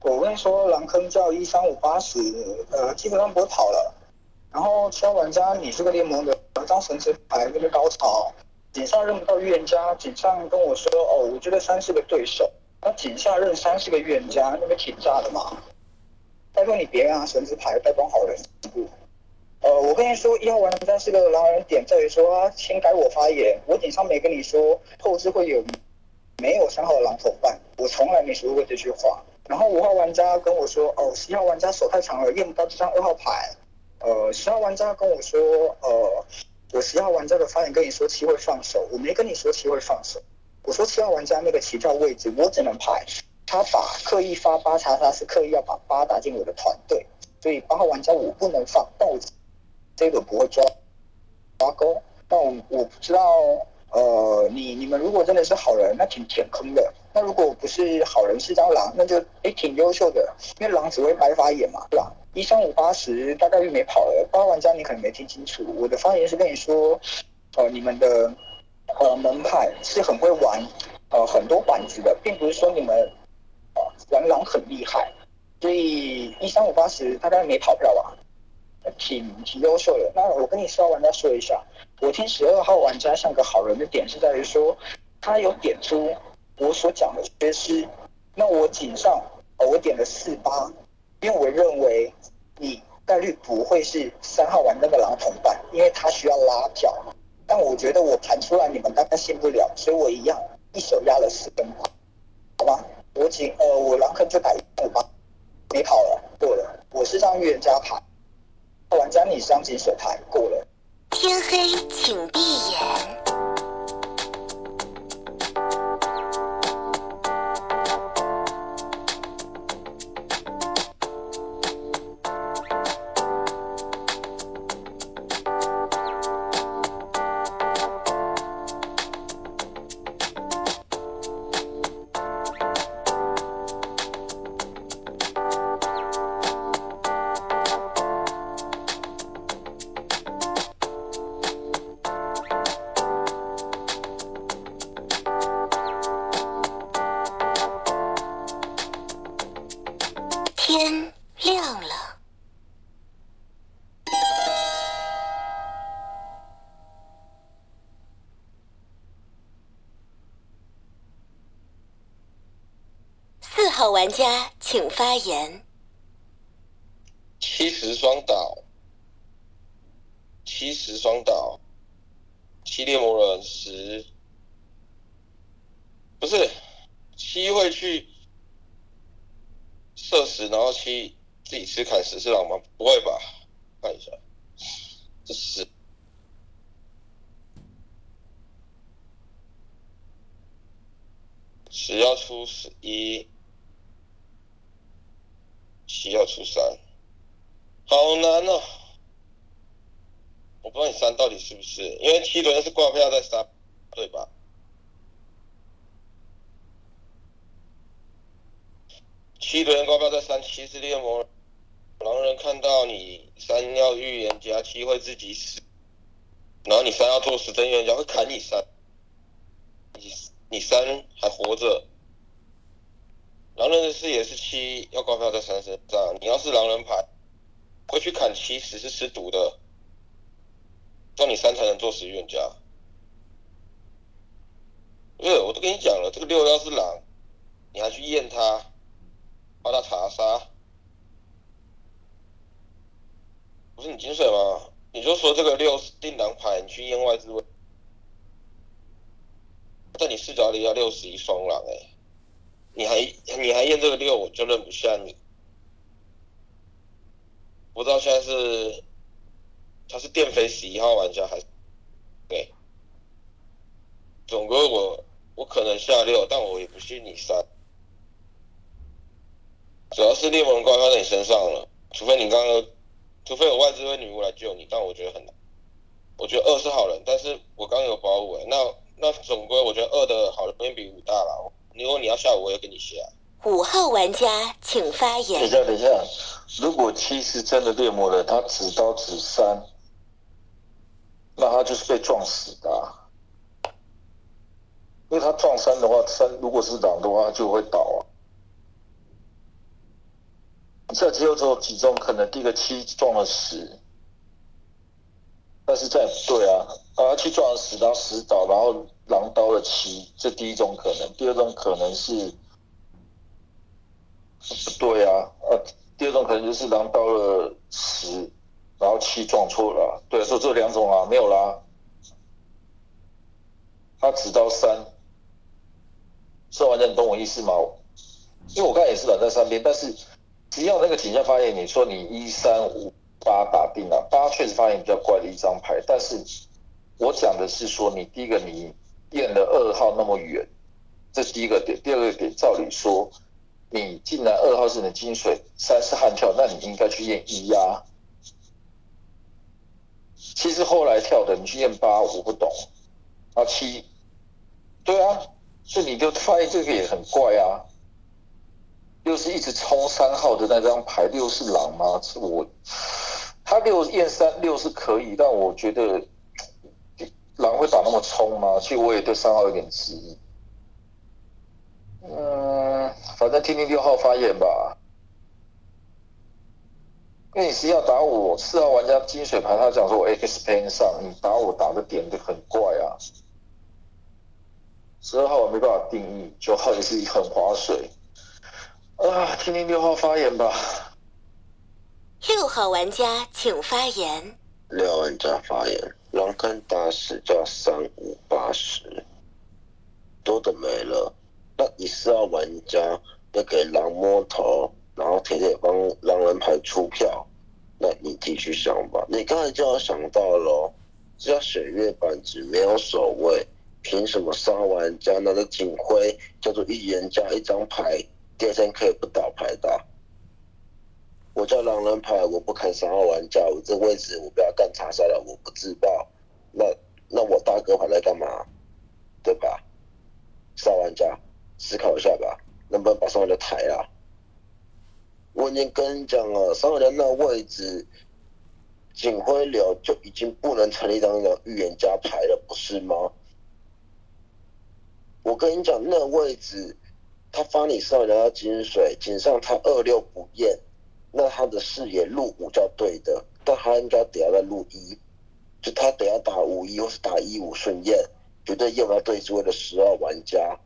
我跟你说，狼坑叫一三五八十，呃，基本上不会跑了。然后其他玩家，你这个联盟的张神之牌那个高潮，井上认不到预言家，井上跟我说，哦，我觉得三是个对手。那井下认三是个预言家，那个挺炸的嘛。拜托你别让神之牌代装好人。呃，我跟你说，一号玩家是个狼人点在于说，先，改我发言，我顶上没跟你说后置会有没有三号的狼同伴，我从来没说过这句话。然后五号玩家跟我说，哦，十一号玩家手太长了，验不到这张二号牌。呃，十号玩家跟我说，呃，我十号玩家的发言跟你说七会放手，我没跟你说七会放手。我说七号玩家那个起跳位置我只能排，他把刻意发八叉叉是刻意要把八打进我的团队，所以八号玩家我不能放，但我这个不会抓抓钩。那我我不知道，呃，你你们如果真的是好人，那挺填坑的。那如果不是好人是张狼，那就诶挺优秀的，因为狼只会白发眼嘛，对吧？一三五八十大概率没跑了，八玩家你可能没听清楚，我的发言是跟你说，呃，你们的呃门派是很会玩呃很多板子的，并不是说你们呃玩狼很厉害，所以一三五八十大概没跑票吧。挺挺优秀的。那我跟你十号玩家说一下，我听十二号玩家像个好人的点是在于说，他有点出我所讲的缺失。那我井上，我点了四八，因为我认为你概率不会是三号玩家的狼同伴，因为他需要拉票。但我觉得我盘出来你们大概信不了，所以我一样一手压了四根牌，好吧？我井呃我狼坑就打一五八，没跑了，过了。我是张预言家牌。玩家你上紧手牌过了。天黑，请闭眼。玩家请发言。七十双倒，七十双倒，七猎魔人十，不是。七会去射十，然后七自己吃砍十是狼吗？不会吧？看一下，这十。十要出十一，七要出三，好难哦！我不知道你三到底是不是，因为七轮是挂票在三，对吧？七轮挂票在三，七是猎魔，狼人看到你三要预言家，七会自己死，然后你三要做死真预言家会砍你三，你你三还活着，狼人的视野是七要挂票在三身上，你要是狼人牌会去砍七十是吃毒的，那你三才能做十预言家。不是，我都跟你讲了，这个六要是狼，你还去验他，把他查杀，不是你金水吗？你就说这个六是定狼牌，你去验外置位，在你视角里要六十一双狼哎、你还你还验这个六，我就认不下你。不知道现在是他是电飞十一号玩家还是对？总归我我可能下六，但我也不信你三。主要是猎魔人挂靠在你身上了，除非你刚刚，除非有外置位女巫来救你，但我觉得很难。我觉得二是好人，但是我刚有保五哎，那那总归我觉得二的好人比五大啦。如果你要下五，我也跟你下。五号玩家请发言等一。下，等一下，如果七是真的猎魔人，他指刀指三，那他就是被撞死的、啊。因为他撞三的话，三如果是狼的话，他就会倒啊。这只有只有几中可能，第一个七撞了十，但是这也不对啊，啊去撞了十，然后十倒，然后狼刀了七，这第一种可能。第二种可能是不对啊，呃、第二种可能就是狼刀了十，然后七撞错了啊，对，就这两种啊，没有啦。他只刀三，是玩家，你懂我意思吗？因为我刚才也是软在三边，但是只要那个警象发现你说你一三五八打定了，八确实发现比较怪的一张牌，但是我讲的是说你第一个你验了二号那么远，这是第一个点，第二个点，照理说你既然二号是你的金水，三是悍跳，那你应该去验一呀、其实后来跳的你去验八，我不懂。啊七，对啊，所以你就发现这个也很怪啊。又是一直冲三号的那张牌，六是狼吗？是我他六验三六是可以，但我觉得狼会打那么冲吗？其实我也对三号有点质疑。嗯，反正听听六号发言吧。因为你是要打我四号玩家金水牌，他讲说我 X pen 上，你打我打的点就很怪啊。十二号我没办法定义，九号也是很划水。啊，听听六号发言吧。六号玩家请发言。六号玩家发言，狼坑打死叫三五八十，多的没了。那你是要玩家要给狼摸头，然后铁铁帮狼人牌出票，那你继续想吧。你刚才就要想到了，只要血月板子没有守卫，凭什么杀玩家拿着警徽叫做预言家一张牌，第二天可以不倒牌的、我叫狼人牌，我不砍三号玩家，我这位置我不要干查杀了，我不自爆，那那我大哥还来干嘛？对吧？三号玩家思考一下吧，能不能把三号玩家抬啊？我已经跟你讲了，三号玩家那位置，警徽流就已经不能成立当个预言家牌了，不是吗？我跟你讲，那位置他发你三号玩家金水，井上他二六不验。那他的视野入五叫对的，但他应该得要在入一，就他得要打五一或是打一五顺验，绝对验不到对置位的十二玩家。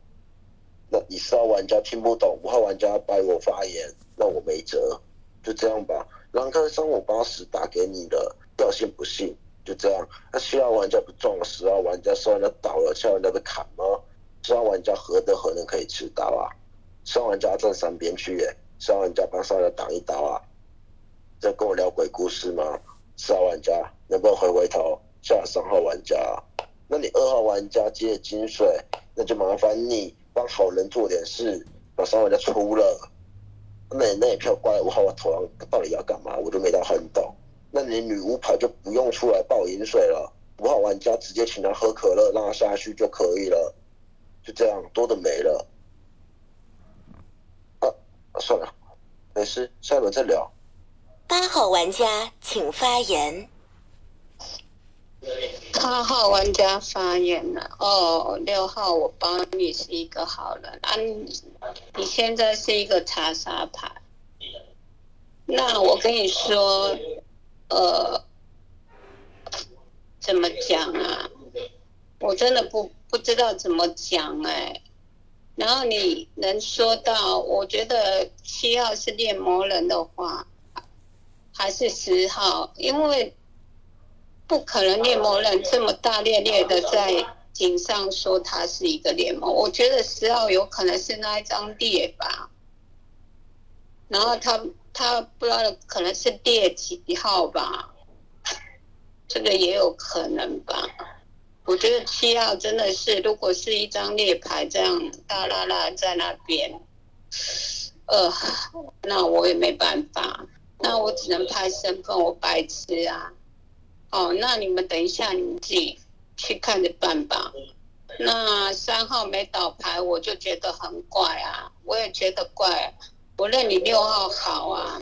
那你十号玩家听不懂，五号玩家掰我发言，那我没辙，就这样吧。狼坑三五八十打给你的，要信不信？就这样。那七号玩家不撞了，十号玩家十号玩家倒了，七号玩家被砍吗？十号玩家何德何能可以吃刀啊？十号玩家站三边去耶，号玩家帮三号玩家挡一刀啊？在跟我聊鬼故事吗？四号玩家能不能回回头下三号玩家？那你二号玩家接金水，那就麻烦你帮好人做点事，把三号玩家出了。那那一票挂在五号我头上到底要干嘛？我就没到很懂。那你女巫牌就不用出来报饮水了，五号玩家直接请他喝可乐，让他下去就可以了。就这样，多的没了。啊，算了，没事，下一轮再聊。八号玩家请发言。八号玩家发言了。哦，六号，我帮你是一个好人啊！你你现在是一个查杀牌，那我跟你说，呃，怎么讲啊？我真的不不知道怎么讲哎。然后你能说到，我觉得七号是猎魔人的话，还是十号？因为不可能猎魔人这么大咧咧的在井上说他是一个猎魔。我觉得十号有可能是那一张猎吧。然后他他不知道可能是猎几号吧，这个也有可能吧。我觉得七号真的是，如果是一张列牌这样大拉拉在那边，呃，那我也没办法，那我只能拍身份，我白痴啊。哦，那你们等一下你们自己去看着办吧。那三号没倒牌，我就觉得很怪啊，我也觉得怪。我认你六号好啊，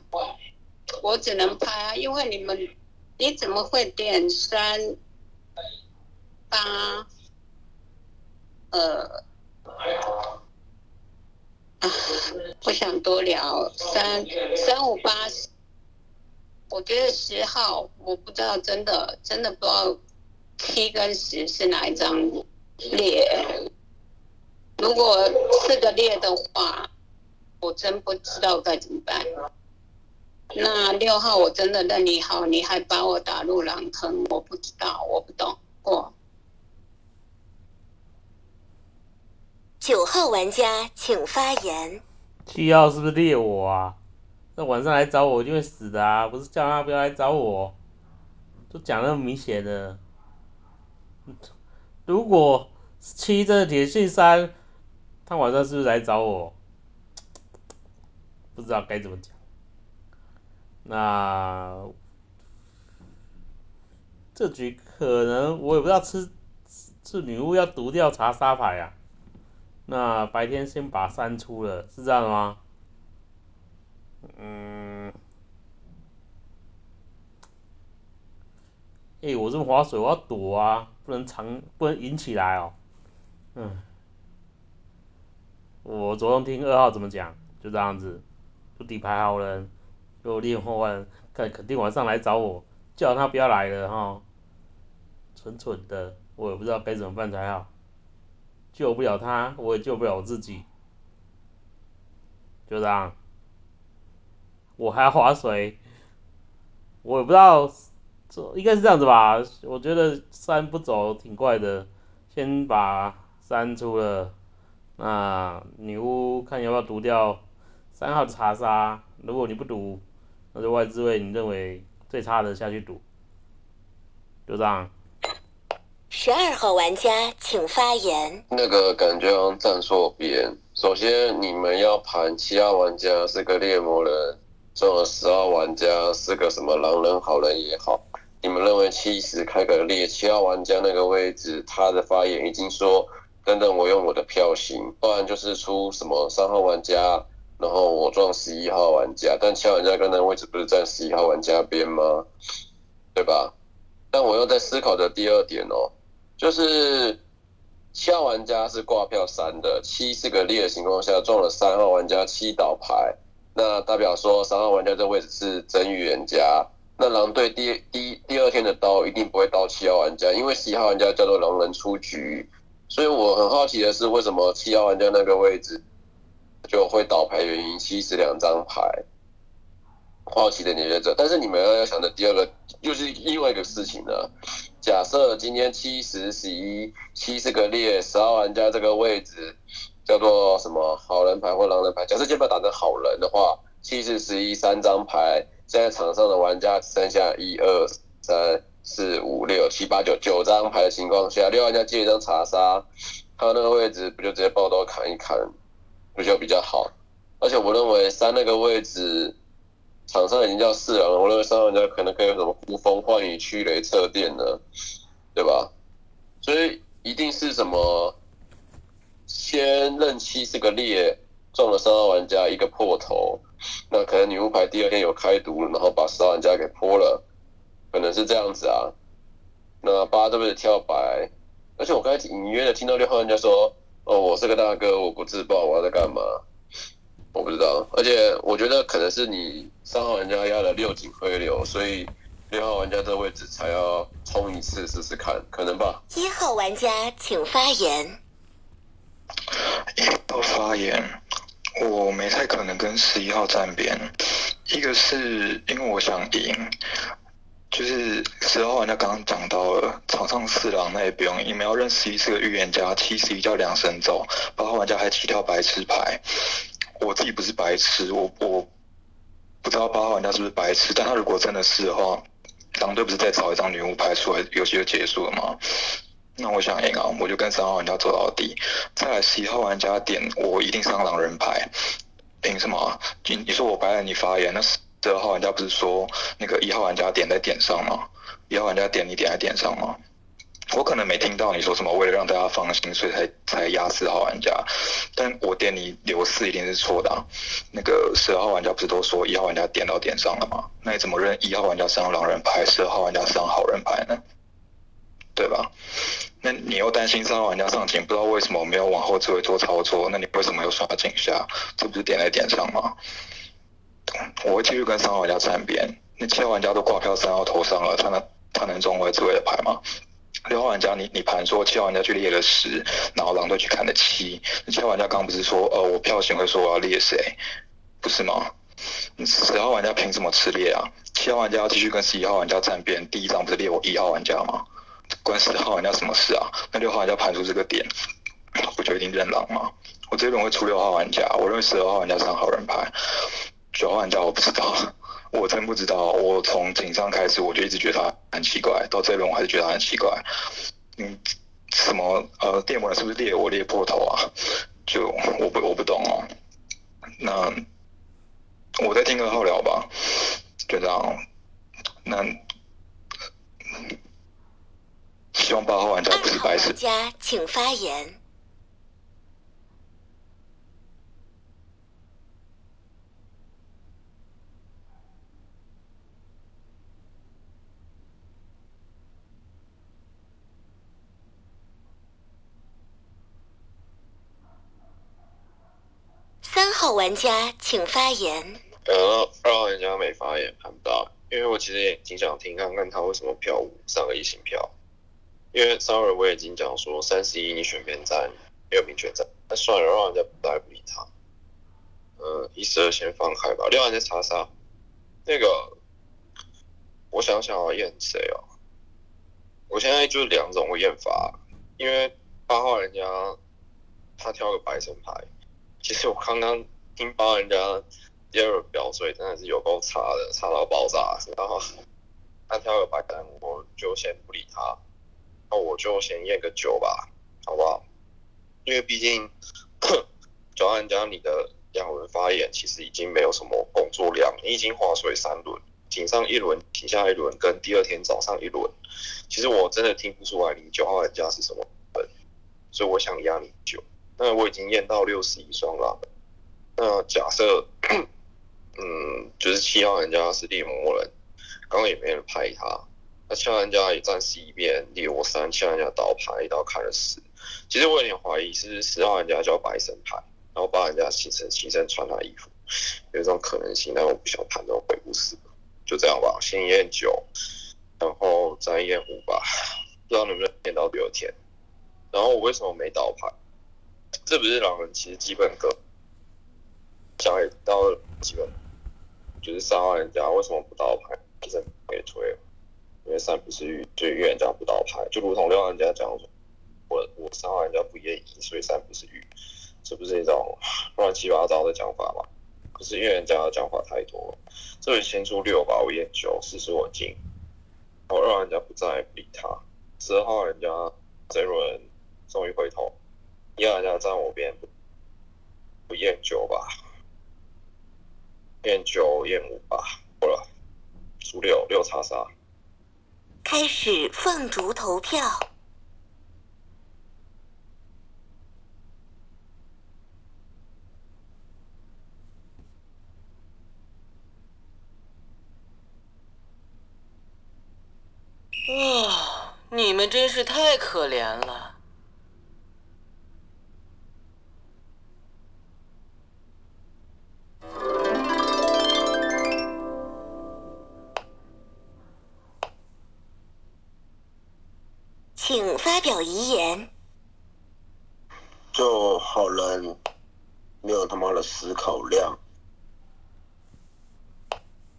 我只能拍啊，因为你们你怎么会点三？八，呃，不想多聊。三三五八，我觉得十号，我不知道，真的真的不知道七跟十是哪一张列。如果四个列的话，我真不知道该怎么办。那六号我真的认你好，你还把我打入狼坑，我不知道，我不懂过。九号玩家请发言。七号是不是猎我啊？那晚上来找我就会死的啊！不是叫他不要来找我，都讲那么明显的。如果七这铁信三，他晚上是不是来找我？不知道该怎么讲。那这局可能我也不知道吃是女巫要毒掉查沙牌啊。那白天先把三出了，是这样吗？嗯，哎，我这么划水，我要躲啊，不能藏，不能引起来哦。嗯，我着重听二号怎么讲，就这样子，就底牌好人，就练后万，肯肯定晚上来找我，叫他不要来了哈。蠢蠢的，我也不知道该怎么办才好。救不了他，我也救不了我自己，就这样。我还要划水，我也不知道，这应该是这样子吧？我觉得三不走挺怪的，先把三出了，那女巫看要不要毒掉三号查杀，如果你不毒，那就外置位你认为最差的下去赌，就这样。十二号玩家请发言。那个感觉好像站错边。首先，你们要盘七号玩家是个猎魔人，中了十号玩家是个什么狼人好人也好，你们认为七十开个猎七号玩家那个位置，他的发言已经说，等等我用我的票型，不然就是出什么三号玩家，然后我撞十一号玩家，但七号玩家刚才位置不是站十一号玩家边吗？对吧？但我又在思考的第二点哦。就是七号玩家是挂票三的，七是个猎的情况下中了三号玩家七倒牌，那代表说三号玩家这位置是真预言家，那狼队第第第二天的刀一定不会刀七号玩家，因为十一号玩家叫做狼人出局，所以我很好奇的是，为什么七号玩家那个位置就会倒牌？原因七十两张牌，好奇的你在这。但是你们要要想的第二个，又是另外一个事情呢。假设今天七十十一七是个列，十号玩家这个位置叫做什么好人牌或狼人牌？假设这把打成好人的话，七十十一三张牌，现在场上的玩家只剩下一二三。四五六七八九九张牌的情况下，六玩家借一张查杀，他那个位置不就直接爆刀砍一砍，不就比较好？而且我认为三那个位置场上已经叫四了，我认为三号玩家可能可以有什么呼风唤雨、驱雷测电的，对吧？所以一定是什么先认七是个猎，中了三号玩家一个破头，那可能女巫牌第二天有开毒，然后把三号玩家给泼了。可能是这样子啊，那八这边跳白，而且我刚才隐约的听到六号玩家说，哦，我是个大哥，我不自爆，我要在干嘛？我不知道，而且我觉得可能是你三号玩家压了六井灰流，所以六号玩家这个位置才要冲一次试试看，可能吧。一号玩家请发言。一号发言，我没太可能跟十一号站边，一个是因为我想赢。就是十号玩家刚刚讲到了场上四狼，那也不用。你们要认十一是个预言家，七十一叫两神咒，八号玩家还七条白痴牌。我自己不是白痴，我我不知道八号玩家是不是白痴，但他如果真的是的话，狼队不是再找一张女巫牌出来，游戏就结束了吗？那我想赢啊，我就跟三号玩家走到底。再来十一号玩家点，我一定上狼人牌。凭什么？你你说我白了你发言，那。十二号玩家不是说那个一号玩家点在点上吗？一号玩家点你点在点上吗？我可能没听到你说什么，为了让大家放心，所以才才压四号玩家。但我点你留四一定是错的。那个十二号玩家不是都说一号玩家点到点上了吗？那你怎么认一号玩家上狼人牌，十二号玩家上好人牌呢？对吧？那你又担心三号玩家上警，不知道为什么没有往后置位做操作，那你为什么又刷井下？这不是点在点上吗？我会继续跟三号玩家站边。那七号玩家都挂票三号头上了，他能他能中位置位的牌吗？六号玩家，你你盘说七号玩家去列了十，然后狼队去砍了七。七号玩家刚不是说，呃，我票型会说我要列谁，不是吗？十号玩家凭什么吃列啊？七号玩家要继续跟十一号玩家站边，第一张不是列我一号玩家吗？关十号玩家什么事啊？那六号玩家盘出这个点，不就一定认狼吗？我这轮会出六号玩家，我认为十二号玩家上好人牌。九号玩家我不知道，我真不知道。我从井上开始我就一直觉得他很奇怪，到这轮我还是觉得他很奇怪。嗯，什么呃，电魔人是不是裂我裂破头啊？就我不我不懂哦。那我再听个号聊吧，就这样。那希望八号玩家不是白痴。家请发言。三号玩家请发言。呃，二号玩家没发言，看不到。因为我其实也挺想听看看他为什么票五上个一星票。因为 sorry 我已经讲说三十一你选边站没有明确站，那算了，二号玩家不带不理他。呃，一十二先放开吧。六号玩家查杀，那个我想想啊验谁哦？我现在就两种验法，因为八号玩家他挑个白神牌。其实我刚刚听八人家第二表水真的是有够差的，差到爆炸。然后他挑个白单，我就先不理他，那我就先验个九吧，好不好？因为毕竟九号玩家你的两轮发言其实已经没有什么工作量，你已经划水三轮，顶上一轮，停下一轮，跟第二天早上一轮，其实我真的听不出来你九号玩家是什么本，所以我想压你九。那我已经验到六十一双了。那假设，嗯，就是七号玩家是猎魔人，刚刚也没人拍他。那七号玩家也站十一边猎我三，七号玩家倒牌一刀砍了十。其实我有点怀疑是十号玩家叫白神牌，然后八玩家起身起身穿他衣服，有这种可能性。但我不想谈这种鬼故事，就这样吧。先验九，然后再验五吧，不知道能不能验到第二天。然后我为什么没倒牌？这不是狼人其实基本格，讲也到基本，就是三号玩家为什么不倒牌？其实没推，因为三不是预，就预言家不倒牌，就如同六号玩家讲说，我我三号玩家不验一，所以三不是预，这不是一种乱七八糟的讲法吗？可是预言家的讲法太多了，这里先出六吧，我验九，四十我进，我二号玩家不在，不理他，十二号玩家这轮终于回头。一二家站我边，不验九吧，验九验五吧，过了，输六六叉杀。开始凤竹投票。啊，你们真是太可怜了。思考量，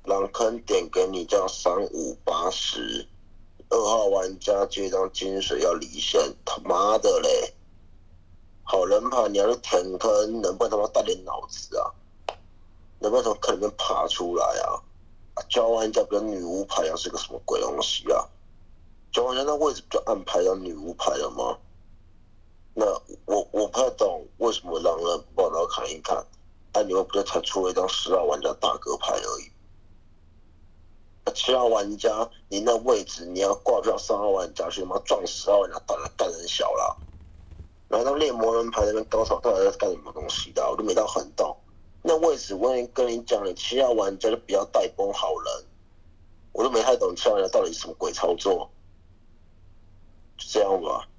狼坑点给你这样三五八十，二号玩家这张金水要离线，他妈的嘞！好人牌你要是填坑，能不能他妈带点脑子啊？能不能从坑里面爬出来啊？啊，教玩家跟女巫牌一样是个什么鬼东西啊？交玩家那位置不就暗牌要女巫牌了吗？那我我不太懂为什么狼人报道看一看，但你们不就才出了一张十号玩家大哥牌而已？七号玩家，你那位置你要挂票三号玩家去他妈撞十号玩家，当然干人小啦。然后那猎魔人牌那边高潮到底在干什么东西的？我都没到很懂。那位置我已经跟你讲了，七号玩家就不要带崩好人，我都没太懂七号玩家到底什么鬼操作。就这样吧。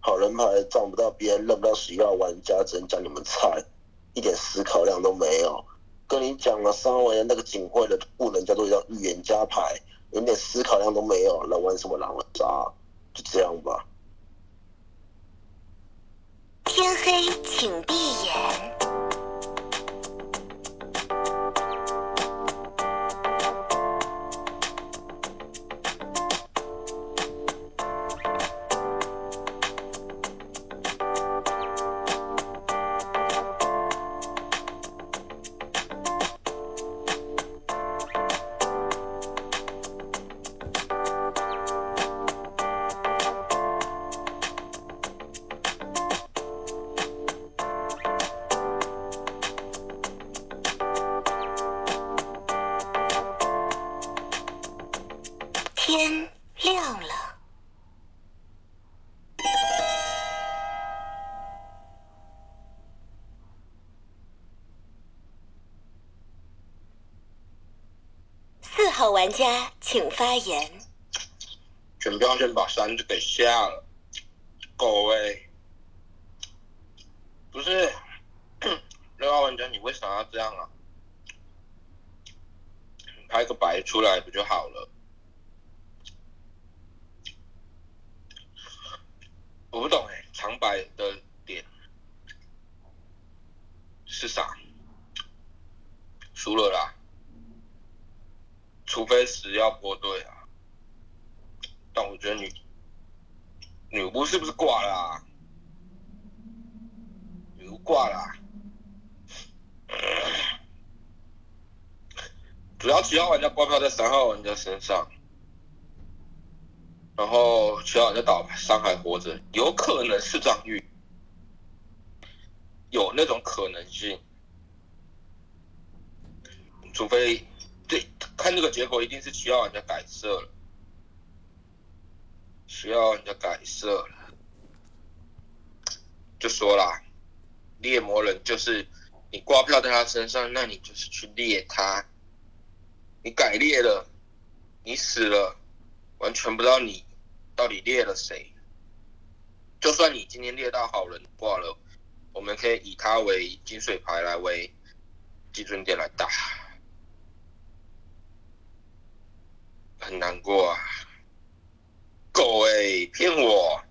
好人牌撞不到边，认不到十一号玩家，只能讲你们菜，一点思考量都没有。跟你讲了，三号玩家那个警徽的不能叫做一张预言家牌，连点思考量都没有，来玩什么狼人杀？就这样吧。天黑，请闭眼。玩家请发言。全票先把三就给下了，各位、不是，六号玩家你为啥要这样啊？你拍个白出来不就好了？我不懂哎、长白的点是啥？输了啦，除非死要播对啊。但我觉得女女巫是不是挂了、啊？女巫挂了啊、主要七号玩家挂票在三号玩家身上，然后需要人家倒牌，伤还活着，有可能是张玉，有那种可能性，除非对看这个结果一定是需要人家改色了，七号玩家改色了，就说啦，猎魔人就是你挂票在他身上，那你就是去猎他。你改猎了，你死了，完全不知道你到底猎了谁。就算你今天猎到好人挂了，我们可以以他为金水牌来为基准点来打，很难过啊！狗哎、骗我！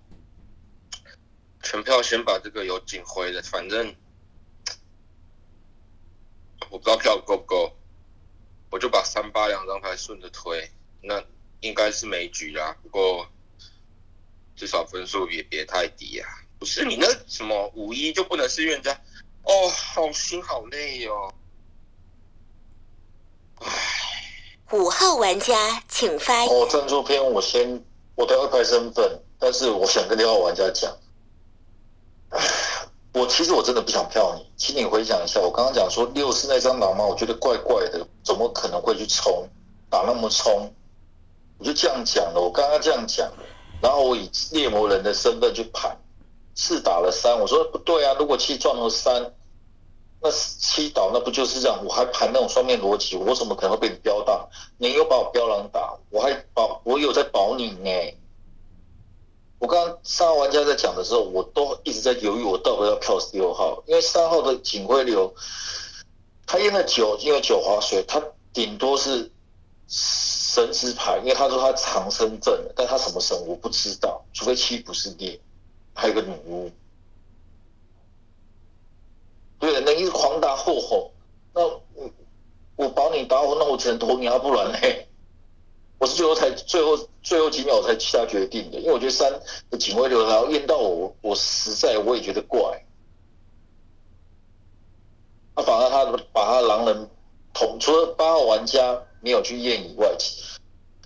全票先把这个有警徽的，反正我不知道票够不够，我就把三八两张牌顺着推，那应该是没局啦。不过至少分数也别太低啊。不是你那什么五一就不能是预言家？哦，好心好累哦。五号玩家请发言。哦，赞助篇我先，我都要拍身份，但是我想跟六号玩家讲，我其实我真的不想票你，请你回想一下，我刚刚讲说六是那张狼猫，我觉得怪怪的，怎么可能会去冲打那么冲？我就这样讲了，我刚刚这样讲了，然后我以猎魔人的身份去盘，四打了三，我说不对啊，如果七撞了三。那七倒那不就是这样？我还盘那种双面逻辑，我怎么可能会被你标到？你又把我标狼打，我还保我有在保你呢。我刚刚三号玩家在讲的时候，我都一直在犹豫，我到底要票六号，因为三号的警徽流，他验了九，因为九划水，他顶多是神之牌，因为他说他长生阵，但他什么神我不知道，除非七不是猎，还有个女巫。对，那一直狂打后吼，那我我保你打我，那我只能投你啊，不然嘞，我是最后才最后最后几秒才下决定的，因为我觉得三的警卫流然后验到我，我实在我也觉得怪。他反而他把他狼人同除了八号玩家没有去验以外，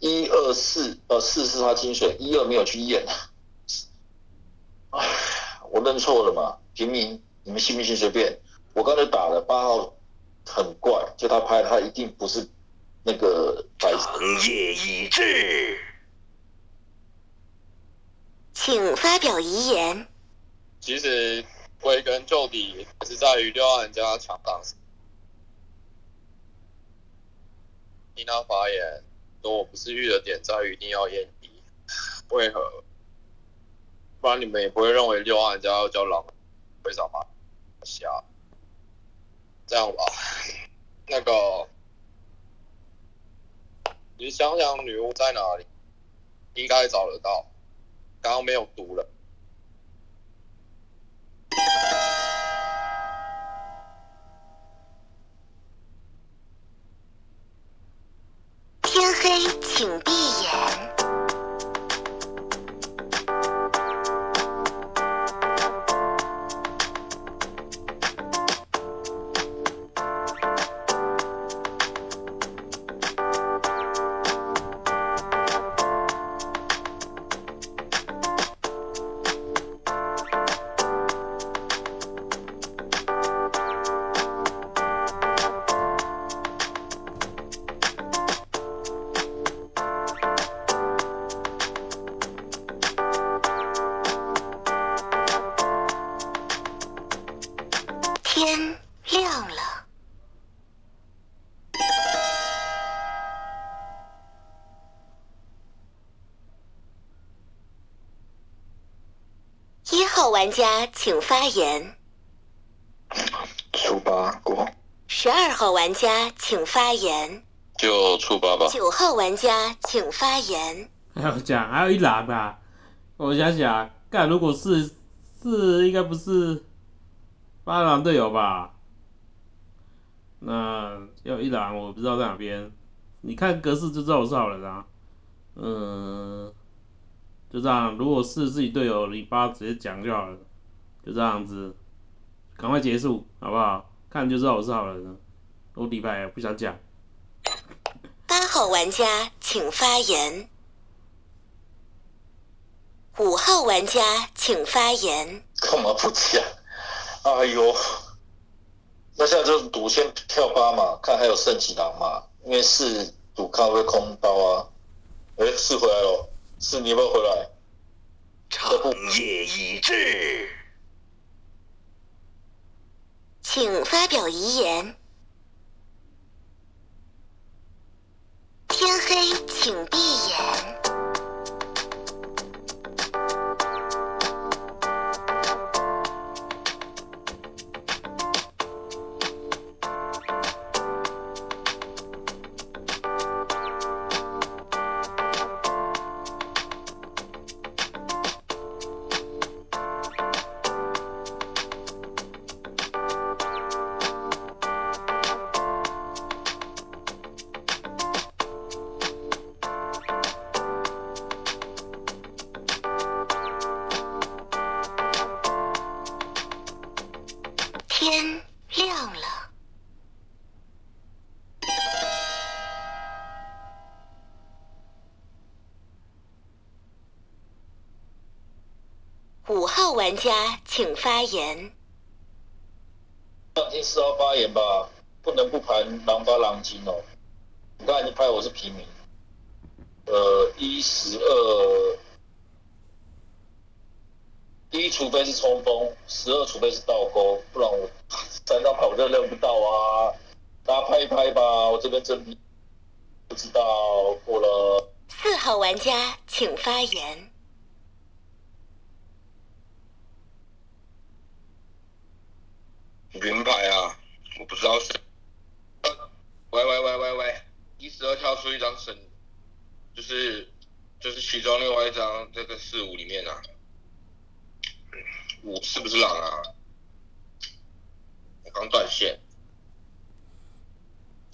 一二四呃四是他金水，一二没有去验，唉，我认错了嘛，平民。你们信不信？随便。我刚才打了八号，很怪，就他拍，他一定不是那个白。长夜已至，请发表遗言。其实归根究底，还是在于六玩家强档。听他发言，说我不是玉的点在于一定要验低，为何？不然你们也不会认为六玩家要叫狼，为什么？下，这样吧，那个，你想想女巫在哪里？应该找得到，刚刚没有读了。黑，请闭眼。发言。初八过。十二号玩家请发言。就初八吧。九号玩家请发言。还有讲，还有一狼吧。我想想，干，如果是是，应该不是八狼队友吧？那要一狼，我不知道在哪边。你看格式就知道我是好人啊。嗯，就这样。如果是自己队友，你八直接讲就好了。就这样子，赶快结束，好不好？看就知道我是好人了。我礼拜不想讲。八号玩家请发言。五号玩家请发言。干嘛不讲？哎呦！那现在就赌先跳八嘛，看还有剩几狼嘛。因为四赌看会空刀啊。哎，四回来了，四你要不要回来？长夜已至，请发表遗言。天黑，请闭眼。言。放听四号发言吧，不能不盘狼发狼金哦。你刚才就拍我是平民，呃，一十二，一除非是冲锋，十二除非是倒钩，不然我 三张牌我就认不到啊。大家拍一拍吧，我这边真不知道过了。四号玩家请发言。云牌啊，我不知道是。喂喂喂喂喂，一十二跳出一张神，就是就是其中另外一张这个四五里面啊，五是不是狼啊？我刚断线，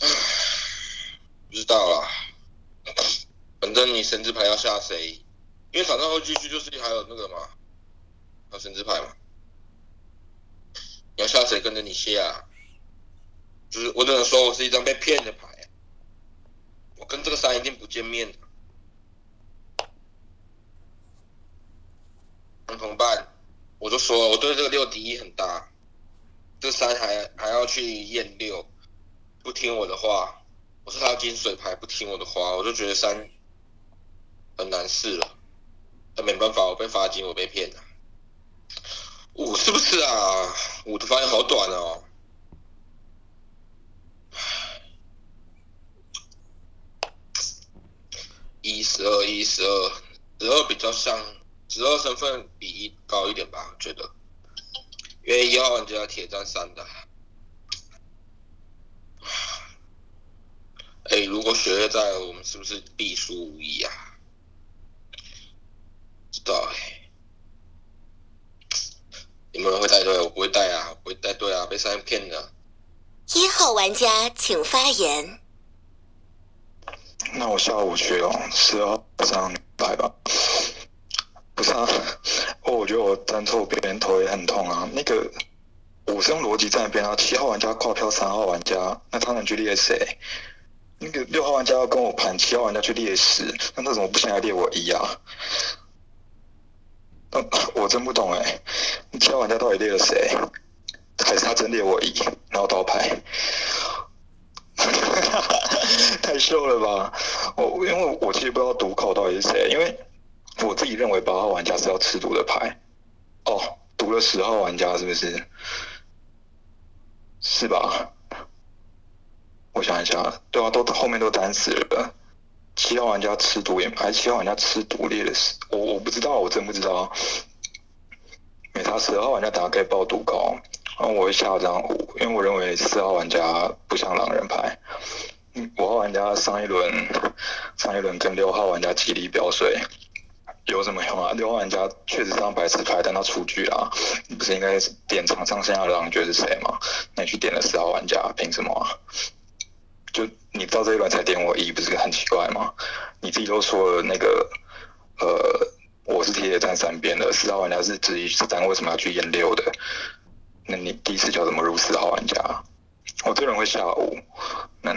唉，不知道啦。反正你神之牌要下谁？因为场上会继续就是还有那个嘛，还有神之牌嘛。你要下谁跟着你下？就是我只能说我是一张被骗的牌，我跟这个三一定不见面的。同伴，我就说我对这个六敌意很大，这三还还要去验六，不听我的话，我是他金水牌，不听我的话，我就觉得三很难试了。但没办法，我被罚金，我被骗了。五是不是啊？五的发言好短哦。一十二，一十二，十二比较像，十二身份比一高一点吧，我觉得。因为一号玩家铁战三的。哎，如果雪月在，我们是不是必输无疑啊？知道哎。你们会带队？我不会带啊，不会带队啊，被三骗的。一号玩家请发言。那我下午去哦，十号上来吧。不是啊，我觉得我站错边头也很痛啊。那个我是用逻辑站边啊，七号玩家跨票三号玩家，那他能去猎谁？那个六号玩家要跟我盘，七号玩家去猎十，那他怎么不先来猎我一啊？我真不懂哎，七号玩家到底猎了谁？还是他真猎我一，然后倒牌？太秀了吧！我因为我其实不知道毒口到底是谁，因为我自己认为八号玩家是要吃毒的牌。哦，毒了十号玩家是不是？是吧？我想一下，对啊，都后面都单死了。七号玩家吃毒也，还七号玩家吃毒猎的是我，我不知道，我真不知道。没他，十号玩家等下可以报毒高，然后我会下张五，因为我认为四号玩家不像狼人牌。五号玩家上一轮，上一轮跟六号玩家极力表水，有什么用啊？六号玩家确实上白痴牌，但他出局啊，你不是应该点场上剩下的狼爵是谁吗？那你去点了四号玩家，凭什么啊？就你到这一轮才点我一，不是很奇怪吗？你自己都说了那个，呃，我是铁站三边的，四号玩家是质疑三，为什么要去验六的？那你第一次叫怎么入四号玩家？我这人会下午，那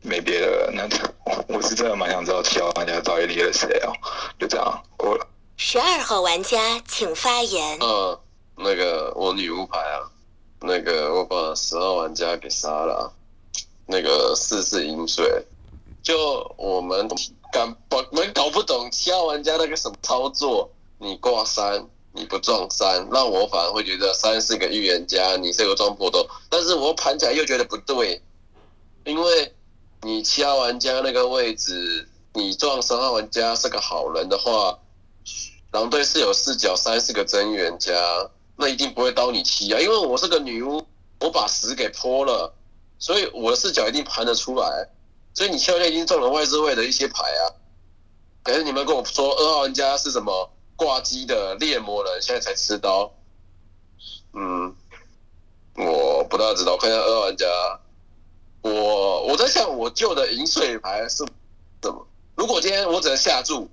没别的，那 我是真的蛮想知道七号玩家到底猎了谁啊？就这样过了。十二号玩家请发言。呃，那个我女巫牌啊，那个我把十号玩家给杀了，那个四四饮水，就我们搞我们搞不懂七号玩家那个什么操作，你挂三。你不撞三，那我反而会觉得三是个预言家，你是个撞破洞。但是我盘起来又觉得不对，因为你七号玩家那个位置，你撞三号玩家是个好人的话，狼队是有视角，三是个真预言家，那一定不会刀你七啊。因为我是个女巫，我把十给泼了，所以我的视角一定盘得出来。所以你七号玩家已经中了外置位的一些牌啊，可是你们跟我说二号玩家是什么？挂机的猎魔人现在才吃刀，嗯，我不大知道，看一下二玩家，我我在想我旧的银水牌是什么？如果今天我只能下注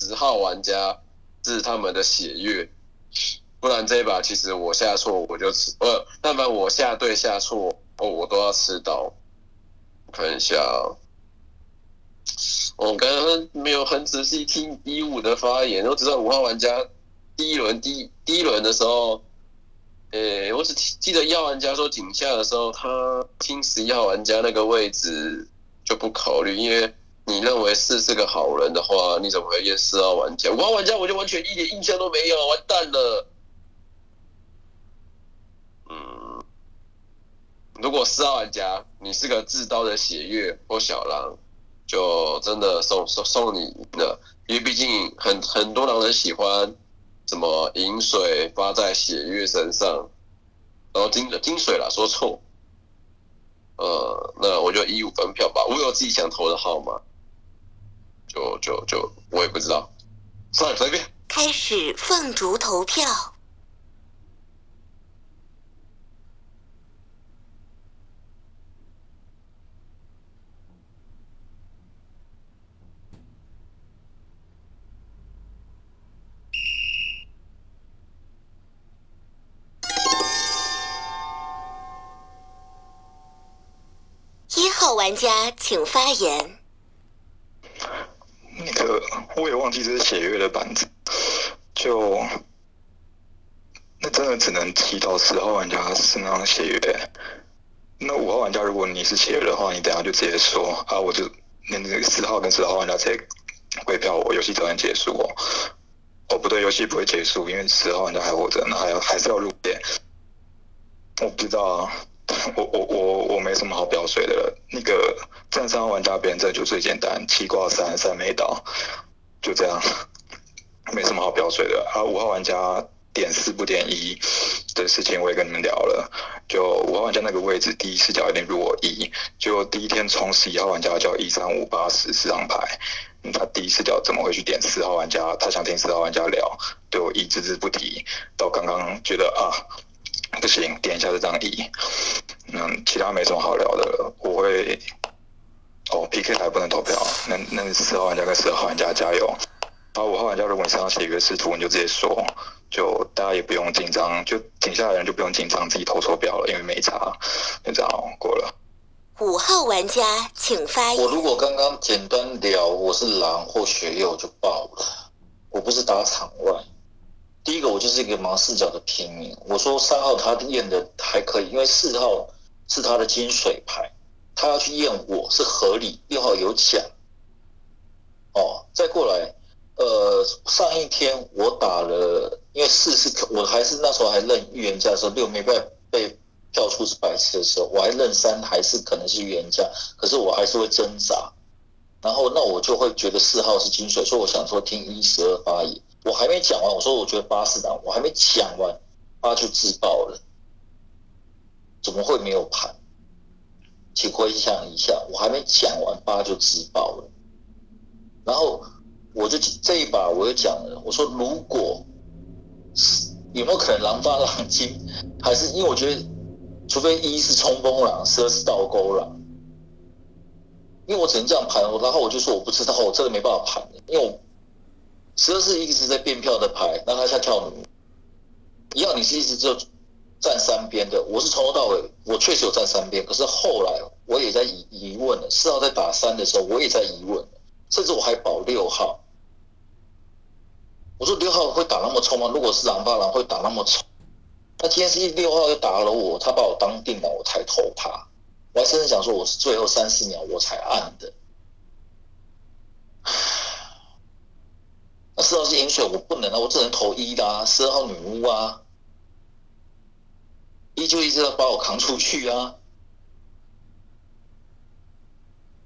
十号玩家是他们的血月，不然这一把其实我下错我就吃，呃，但凡我下对下错哦，我都要吃刀。看一下。我刚刚没有很仔细听一五的发言，我只知道五号玩家第一轮第一第一轮的时候，诶，我只记得要玩家说井下的时候，他听十一号玩家那个位置就不考虑，因为你认为四是个好人的话，你怎么会验四号玩家？五号玩家我就完全一点印象都没有，完蛋了。嗯，如果四号玩家你是个自刀的血月或小狼，就真的送送送你赢了，因为毕竟很很多狼人喜欢什么饮水发在血月身上，然后金金水啦，说错。呃，那我就一五分票吧，我有自己想投的号码，就就就我也不知道，算了随便。开始凤竹投票。请发言。那个我也忘记这是血月的板子，就那真的只能提到十号玩家是那张血月。那五号玩家，如果你是血月的话，你等下就直接说啊，我就那那个四号跟十号玩家直接归票我，游戏早点结束哦。哦不对，游戏不会结束，因为十号玩家还活着，那还要还是要入店。我不知道啊。我我我我没什么好表水的。那个站三号玩家别人这就最简单，七挂三三没倒，就这样，没什么好表水的。啊，五号玩家点四不点一的事情我也跟你们聊了。就五号玩家那个位置，第一视角有点弱一，就第一天冲十一号玩家叫一三五八十四张牌，他第一视角怎么会去点四号玩家？他想听四号玩家聊，对我一只字不提，到刚刚觉得啊。不行，点一下这张一。嗯，其他没什么好聊的了。我会，哦，PK 台不能投票，那那四号玩家跟十二号玩家加油。然后五号玩家，如果你想要写一个视图，你就直接说，就大家也不用紧张，就停下来的人就不用紧张，自己投错票了，因为没差，就这样过了。五号玩家请发言。我如果刚刚简单聊我是狼或血月，我就爆了。我不是打场外。第一个，我就是一个盲视角的平民。我说三号他验的还可以，因为四号是他的金水牌，他要去验我是合理。六号有奖，哦，再过来，呃，上一天我打了，因为四是我还是那时候还认预言家的时候，六没被被跳出是白痴的时候，我还认三还是可能是预言家，可是我还是会挣扎。然后那我就会觉得四号是金水，所以我想说听一十二发言。我还没讲完，我说我觉得八是档，我还没讲完，八就自爆了，怎么会没有盘？请回想一下，我还没讲完，八就自爆了。然后我就这一把我又讲了，我说如果有没有可能狼八狼金，还是因为我觉得，除非一是冲锋狼，十二是倒钩狼，因为我只能这样盘，然后我就说我不知道，我真的没办法盘，因为我。十二是一直在变票的牌，那他下跳弩，一样你是一直就站三边的，我是从头到尾我确实有站三边，可是后来我也在疑疑问了，四号在打三的时候我也在疑问，甚至我还保六号，我说六号会打那么冲吗？如果是狼八狼会打那么冲？那今天是六号又打了我，他把我当定了，我才投他，我还甚至想说我是最后三四秒我才按的。四号是饮水，我不能啊，我只能投一的啊。十二号女巫啊，一就一直要把我扛出去啊。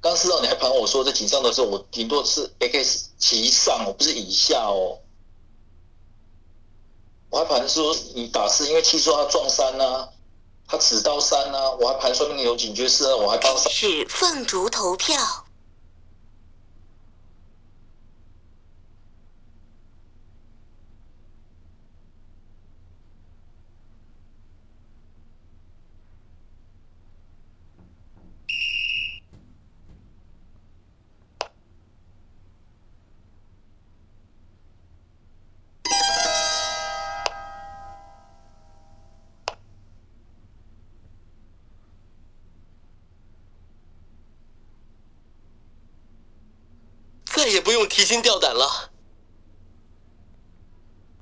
刚四号你还盘我说在井上的时候，我顶多是 X 其上，我不是以下哦。我还盘说你打四，因为七说他撞三啊，他只到三啊，我还盘说那个有警觉四啊，我还帮。是凤竹投票。再也不用提心吊胆了。